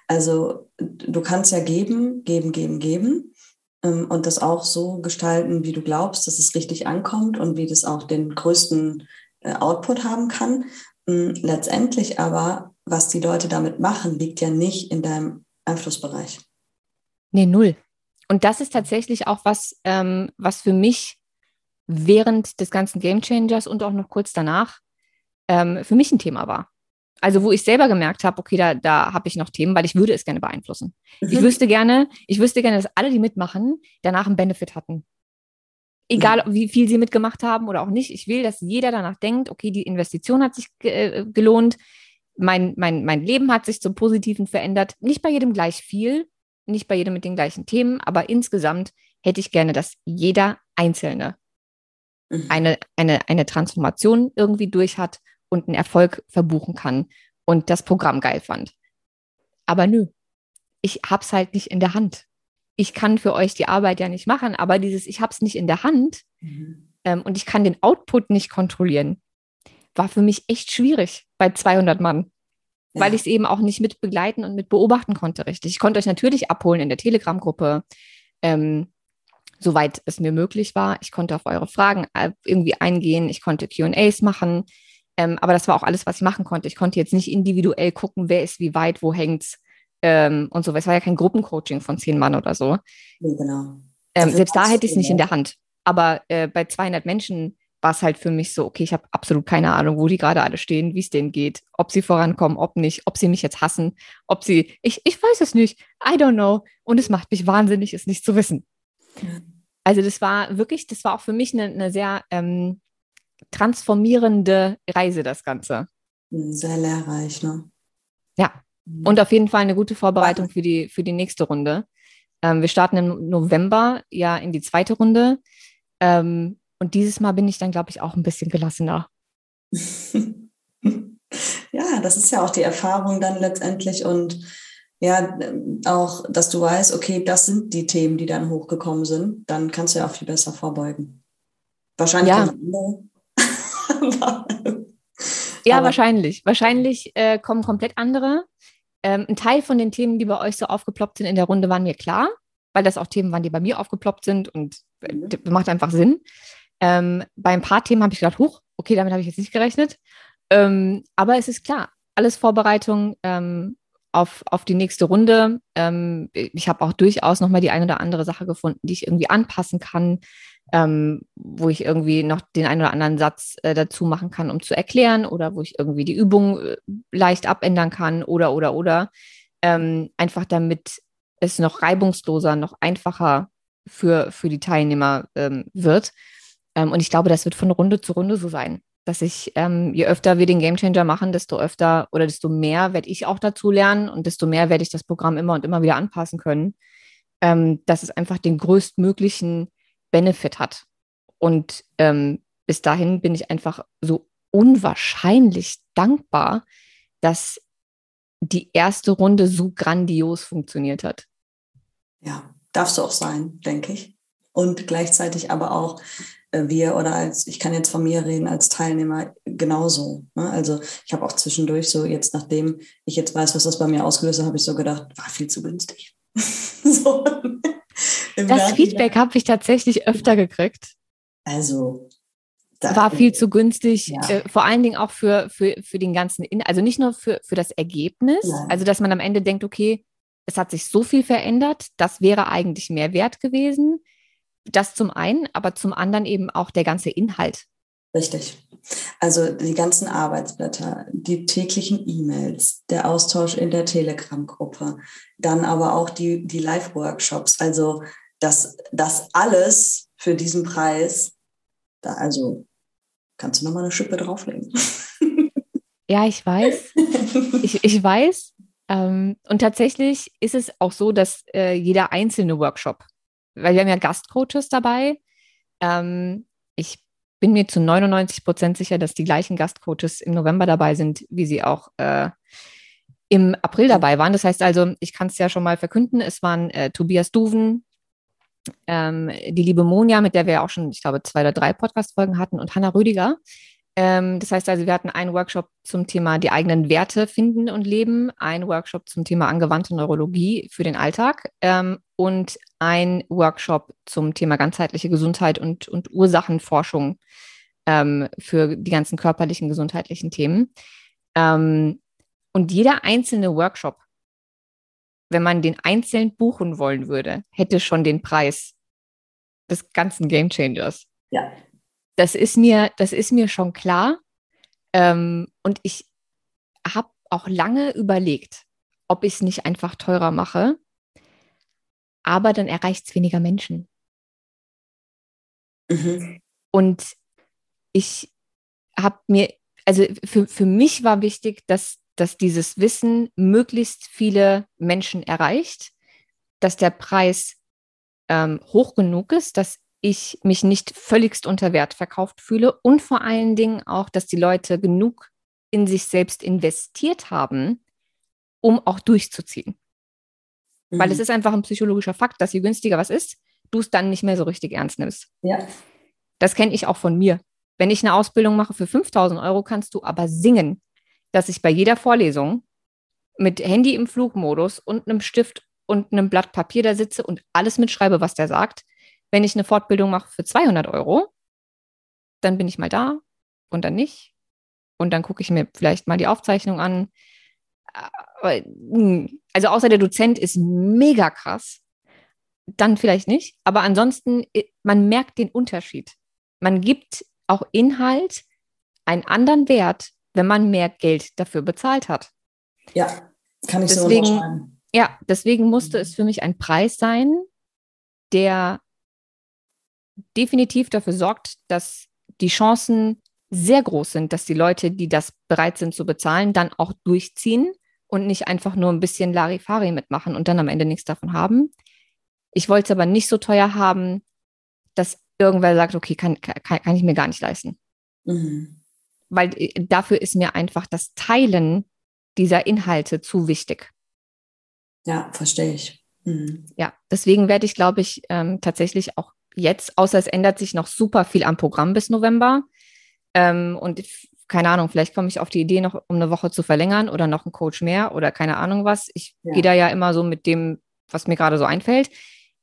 Also du kannst ja geben, geben, geben, geben ähm, und das auch so gestalten, wie du glaubst, dass es richtig ankommt und wie das auch den größten äh, Output haben kann. Ähm, letztendlich aber, was die Leute damit machen, liegt ja nicht in deinem Einflussbereich. Nee, null. Und das ist tatsächlich auch was, ähm, was für mich während des ganzen Game Changers und auch noch kurz danach ähm, für mich ein Thema war. Also wo ich selber gemerkt habe, okay, da, da habe ich noch Themen, weil ich würde es gerne beeinflussen. Mhm. Ich wüsste gerne, ich wüsste gerne, dass alle, die mitmachen, danach einen Benefit hatten. Egal, mhm. wie viel sie mitgemacht haben oder auch nicht. Ich will, dass jeder danach denkt, okay, die Investition hat sich äh, gelohnt, mein, mein, mein Leben hat sich zum Positiven verändert. Nicht bei jedem gleich viel, nicht bei jedem mit den gleichen Themen, aber insgesamt hätte ich gerne, dass jeder Einzelne mhm. eine, eine, eine Transformation irgendwie durch hat und einen Erfolg verbuchen kann und das Programm geil fand. Aber nö, ich hab's halt nicht in der Hand. Ich kann für euch die Arbeit ja nicht machen, aber dieses Ich hab's nicht in der Hand mhm. ähm, und ich kann den Output nicht kontrollieren, war für mich echt schwierig bei 200 Mann, ja. weil ich es eben auch nicht mit begleiten und mit beobachten konnte richtig. Ich konnte euch natürlich abholen in der Telegram-Gruppe, ähm, soweit es mir möglich war. Ich konnte auf eure Fragen äh, irgendwie eingehen, ich konnte QAs machen, ähm, aber das war auch alles, was ich machen konnte. Ich konnte jetzt nicht individuell gucken, wer ist wie weit, wo hängt's ähm, und so. Es war ja kein Gruppencoaching von zehn Mann oder so. Nee, genau. Ähm, selbst da hätte ich es nicht in der Hand. Aber äh, bei 200 Menschen war es halt für mich so, okay, ich habe absolut keine Ahnung, wo die gerade alle stehen, wie es denen geht, ob sie vorankommen, ob nicht, ob sie mich jetzt hassen, ob sie, ich, ich weiß es nicht, I don't know. Und es macht mich wahnsinnig, es nicht zu wissen. Also das war wirklich, das war auch für mich eine, eine sehr ähm, transformierende Reise, das Ganze. Sehr lehrreich, ne? Ja. Mhm. Und auf jeden Fall eine gute Vorbereitung für die, für die nächste Runde. Ähm, wir starten im November ja in die zweite Runde. Ähm, und dieses Mal bin ich dann, glaube ich, auch ein bisschen gelassener. <laughs> ja, das ist ja auch die Erfahrung dann letztendlich und ja, auch, dass du weißt, okay, das sind die Themen, die dann hochgekommen sind, dann kannst du ja auch viel besser vorbeugen. Wahrscheinlich ja. andere, <laughs> ja, Aber wahrscheinlich. Wahrscheinlich äh, kommen komplett andere. Ähm, ein Teil von den Themen, die bei euch so aufgeploppt sind in der Runde, waren mir klar, weil das auch Themen waren, die bei mir aufgeploppt sind und äh, mhm. macht einfach Sinn. Ähm, bei ein paar Themen habe ich gedacht, huch, okay, damit habe ich jetzt nicht gerechnet. Ähm, aber es ist klar, alles Vorbereitung ähm, auf, auf die nächste Runde. Ähm, ich habe auch durchaus nochmal die eine oder andere Sache gefunden, die ich irgendwie anpassen kann. Ähm, wo ich irgendwie noch den einen oder anderen Satz äh, dazu machen kann, um zu erklären oder wo ich irgendwie die Übung äh, leicht abändern kann oder, oder, oder. Ähm, einfach damit es noch reibungsloser, noch einfacher für, für die Teilnehmer ähm, wird. Ähm, und ich glaube, das wird von Runde zu Runde so sein, dass ich, ähm, je öfter wir den Gamechanger machen, desto öfter oder desto mehr werde ich auch dazu lernen und desto mehr werde ich das Programm immer und immer wieder anpassen können, ähm, dass es einfach den größtmöglichen Benefit hat. Und ähm, bis dahin bin ich einfach so unwahrscheinlich dankbar, dass die erste Runde so grandios funktioniert hat. Ja, darfst du auch sein, denke ich. Und gleichzeitig aber auch äh, wir oder als, ich kann jetzt von mir reden, als Teilnehmer genauso. Ne? Also ich habe auch zwischendurch so, jetzt nachdem ich jetzt weiß, was das bei mir ausgelöst hat, habe ich so gedacht, war viel zu günstig. <laughs> so. Das Feedback habe ich tatsächlich öfter gekriegt. Also war viel zu günstig, ja. äh, vor allen Dingen auch für, für, für den ganzen, In also nicht nur für, für das Ergebnis, Nein. also dass man am Ende denkt, okay, es hat sich so viel verändert, das wäre eigentlich mehr wert gewesen. Das zum einen, aber zum anderen eben auch der ganze Inhalt. Richtig. Also die ganzen Arbeitsblätter, die täglichen E-Mails, der Austausch in der Telegram-Gruppe, dann aber auch die, die Live-Workshops. Also das, das alles für diesen Preis, da also kannst du nochmal eine Schippe drauflegen. <laughs> Ja, ich weiß. Ich, ich weiß. Ähm, und tatsächlich ist es auch so, dass äh, jeder einzelne Workshop, weil wir haben ja Gastcoaches dabei, ähm, ich bin mir zu 99 Prozent sicher, dass die gleichen Gastcoaches im November dabei sind, wie sie auch äh, im April dabei waren. Das heißt also, ich kann es ja schon mal verkünden, es waren äh, Tobias Duven, ähm, die liebe Monja, mit der wir auch schon, ich glaube, zwei oder drei Podcast-Folgen hatten, und Hanna Rüdiger. Ähm, das heißt also, wir hatten einen Workshop zum Thema die eigenen Werte finden und leben, einen Workshop zum Thema angewandte Neurologie für den Alltag ähm, und ein Workshop zum Thema ganzheitliche Gesundheit und, und Ursachenforschung ähm, für die ganzen körperlichen gesundheitlichen Themen. Ähm, und jeder einzelne Workshop, wenn man den einzeln buchen wollen würde, hätte schon den Preis des ganzen Game Changers. Ja. Das ist mir, das ist mir schon klar. Ähm, und ich habe auch lange überlegt, ob ich es nicht einfach teurer mache aber dann erreicht es weniger Menschen. Mhm. Und ich habe mir, also für, für mich war wichtig, dass, dass dieses Wissen möglichst viele Menschen erreicht, dass der Preis ähm, hoch genug ist, dass ich mich nicht völligst unter Wert verkauft fühle und vor allen Dingen auch, dass die Leute genug in sich selbst investiert haben, um auch durchzuziehen. Mhm. Weil es mhm. ist einfach ein psychologischer Fakt, dass je günstiger was ist, du es dann nicht mehr so richtig ernst nimmst. Ja. Das kenne ich auch von mir. Wenn ich eine Ausbildung mache für 5000 Euro, kannst du aber singen, dass ich bei jeder Vorlesung mit Handy im Flugmodus und einem Stift und einem Blatt Papier da sitze und alles mitschreibe, was der sagt. Wenn ich eine Fortbildung mache für 200 Euro, dann bin ich mal da und dann nicht. Und dann gucke ich mir vielleicht mal die Aufzeichnung an. Hm, also außer der Dozent ist mega krass, dann vielleicht nicht. Aber ansonsten, man merkt den Unterschied. Man gibt auch Inhalt einen anderen Wert, wenn man mehr Geld dafür bezahlt hat. Ja, kann ich deswegen, so Ja, deswegen musste es für mich ein Preis sein, der definitiv dafür sorgt, dass die Chancen sehr groß sind, dass die Leute, die das bereit sind zu bezahlen, dann auch durchziehen und nicht einfach nur ein bisschen Larifari mitmachen und dann am Ende nichts davon haben. Ich wollte es aber nicht so teuer haben, dass irgendwer sagt, okay, kann, kann, kann ich mir gar nicht leisten. Mhm. Weil äh, dafür ist mir einfach das Teilen dieser Inhalte zu wichtig. Ja, verstehe ich. Mhm. Ja, deswegen werde ich, glaube ich, ähm, tatsächlich auch jetzt, außer es ändert sich noch super viel am Programm bis November. Ähm, und keine Ahnung, vielleicht komme ich auf die Idee, noch um eine Woche zu verlängern oder noch einen Coach mehr oder keine Ahnung was. Ich ja. gehe da ja immer so mit dem, was mir gerade so einfällt.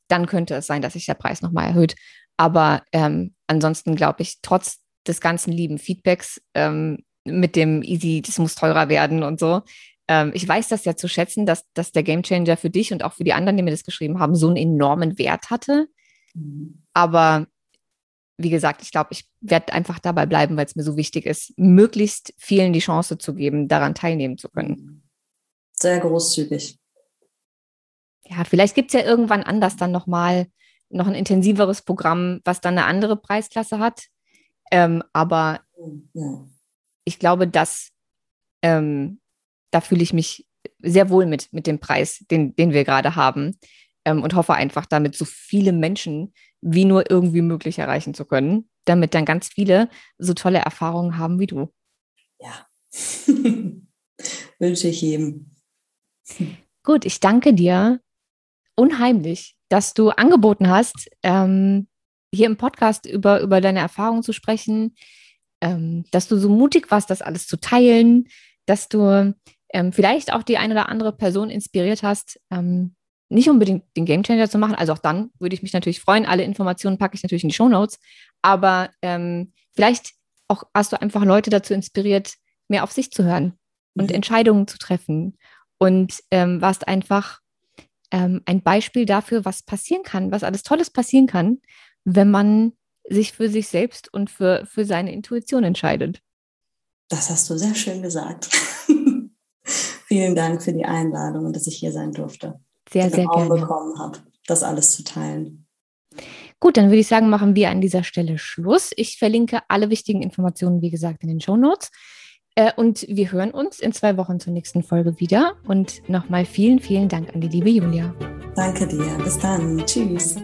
Dann könnte es sein, dass sich der Preis nochmal erhöht. Aber ähm, ansonsten glaube ich, trotz des ganzen lieben Feedbacks ähm, mit dem Easy, das muss teurer werden und so. Ähm, ich weiß das ja zu schätzen, dass, dass der Gamechanger für dich und auch für die anderen, die mir das geschrieben haben, so einen enormen Wert hatte. Mhm. Aber wie gesagt, ich glaube, ich werde einfach dabei bleiben, weil es mir so wichtig ist, möglichst vielen die Chance zu geben, daran teilnehmen zu können. Sehr großzügig. Ja, vielleicht gibt es ja irgendwann anders dann nochmal noch ein intensiveres Programm, was dann eine andere Preisklasse hat. Ähm, aber ja. ich glaube, dass ähm, da fühle ich mich sehr wohl mit, mit dem Preis, den, den wir gerade haben. Ähm, und hoffe einfach, damit so viele Menschen wie nur irgendwie möglich erreichen zu können, damit dann ganz viele so tolle Erfahrungen haben wie du. Ja, <laughs> wünsche ich jedem. Gut, ich danke dir unheimlich, dass du angeboten hast, ähm, hier im Podcast über, über deine Erfahrungen zu sprechen, ähm, dass du so mutig warst, das alles zu teilen, dass du ähm, vielleicht auch die eine oder andere Person inspiriert hast, ähm, nicht unbedingt den Gamechanger zu machen. Also auch dann würde ich mich natürlich freuen. Alle Informationen packe ich natürlich in die Show Notes. Aber ähm, vielleicht auch hast du einfach Leute dazu inspiriert, mehr auf sich zu hören und mhm. Entscheidungen zu treffen. Und ähm, warst einfach ähm, ein Beispiel dafür, was passieren kann, was alles Tolles passieren kann, wenn man sich für sich selbst und für, für seine Intuition entscheidet. Das hast du sehr schön gesagt. <laughs> Vielen Dank für die Einladung und dass ich hier sein durfte. Sehr, sehr Raum gerne. bekommen habe, das alles zu teilen. Gut, dann würde ich sagen, machen wir an dieser Stelle Schluss. Ich verlinke alle wichtigen Informationen, wie gesagt, in den Show Notes. Äh, und wir hören uns in zwei Wochen zur nächsten Folge wieder. Und nochmal vielen, vielen Dank an die liebe Julia. Danke dir. Bis dann. Tschüss.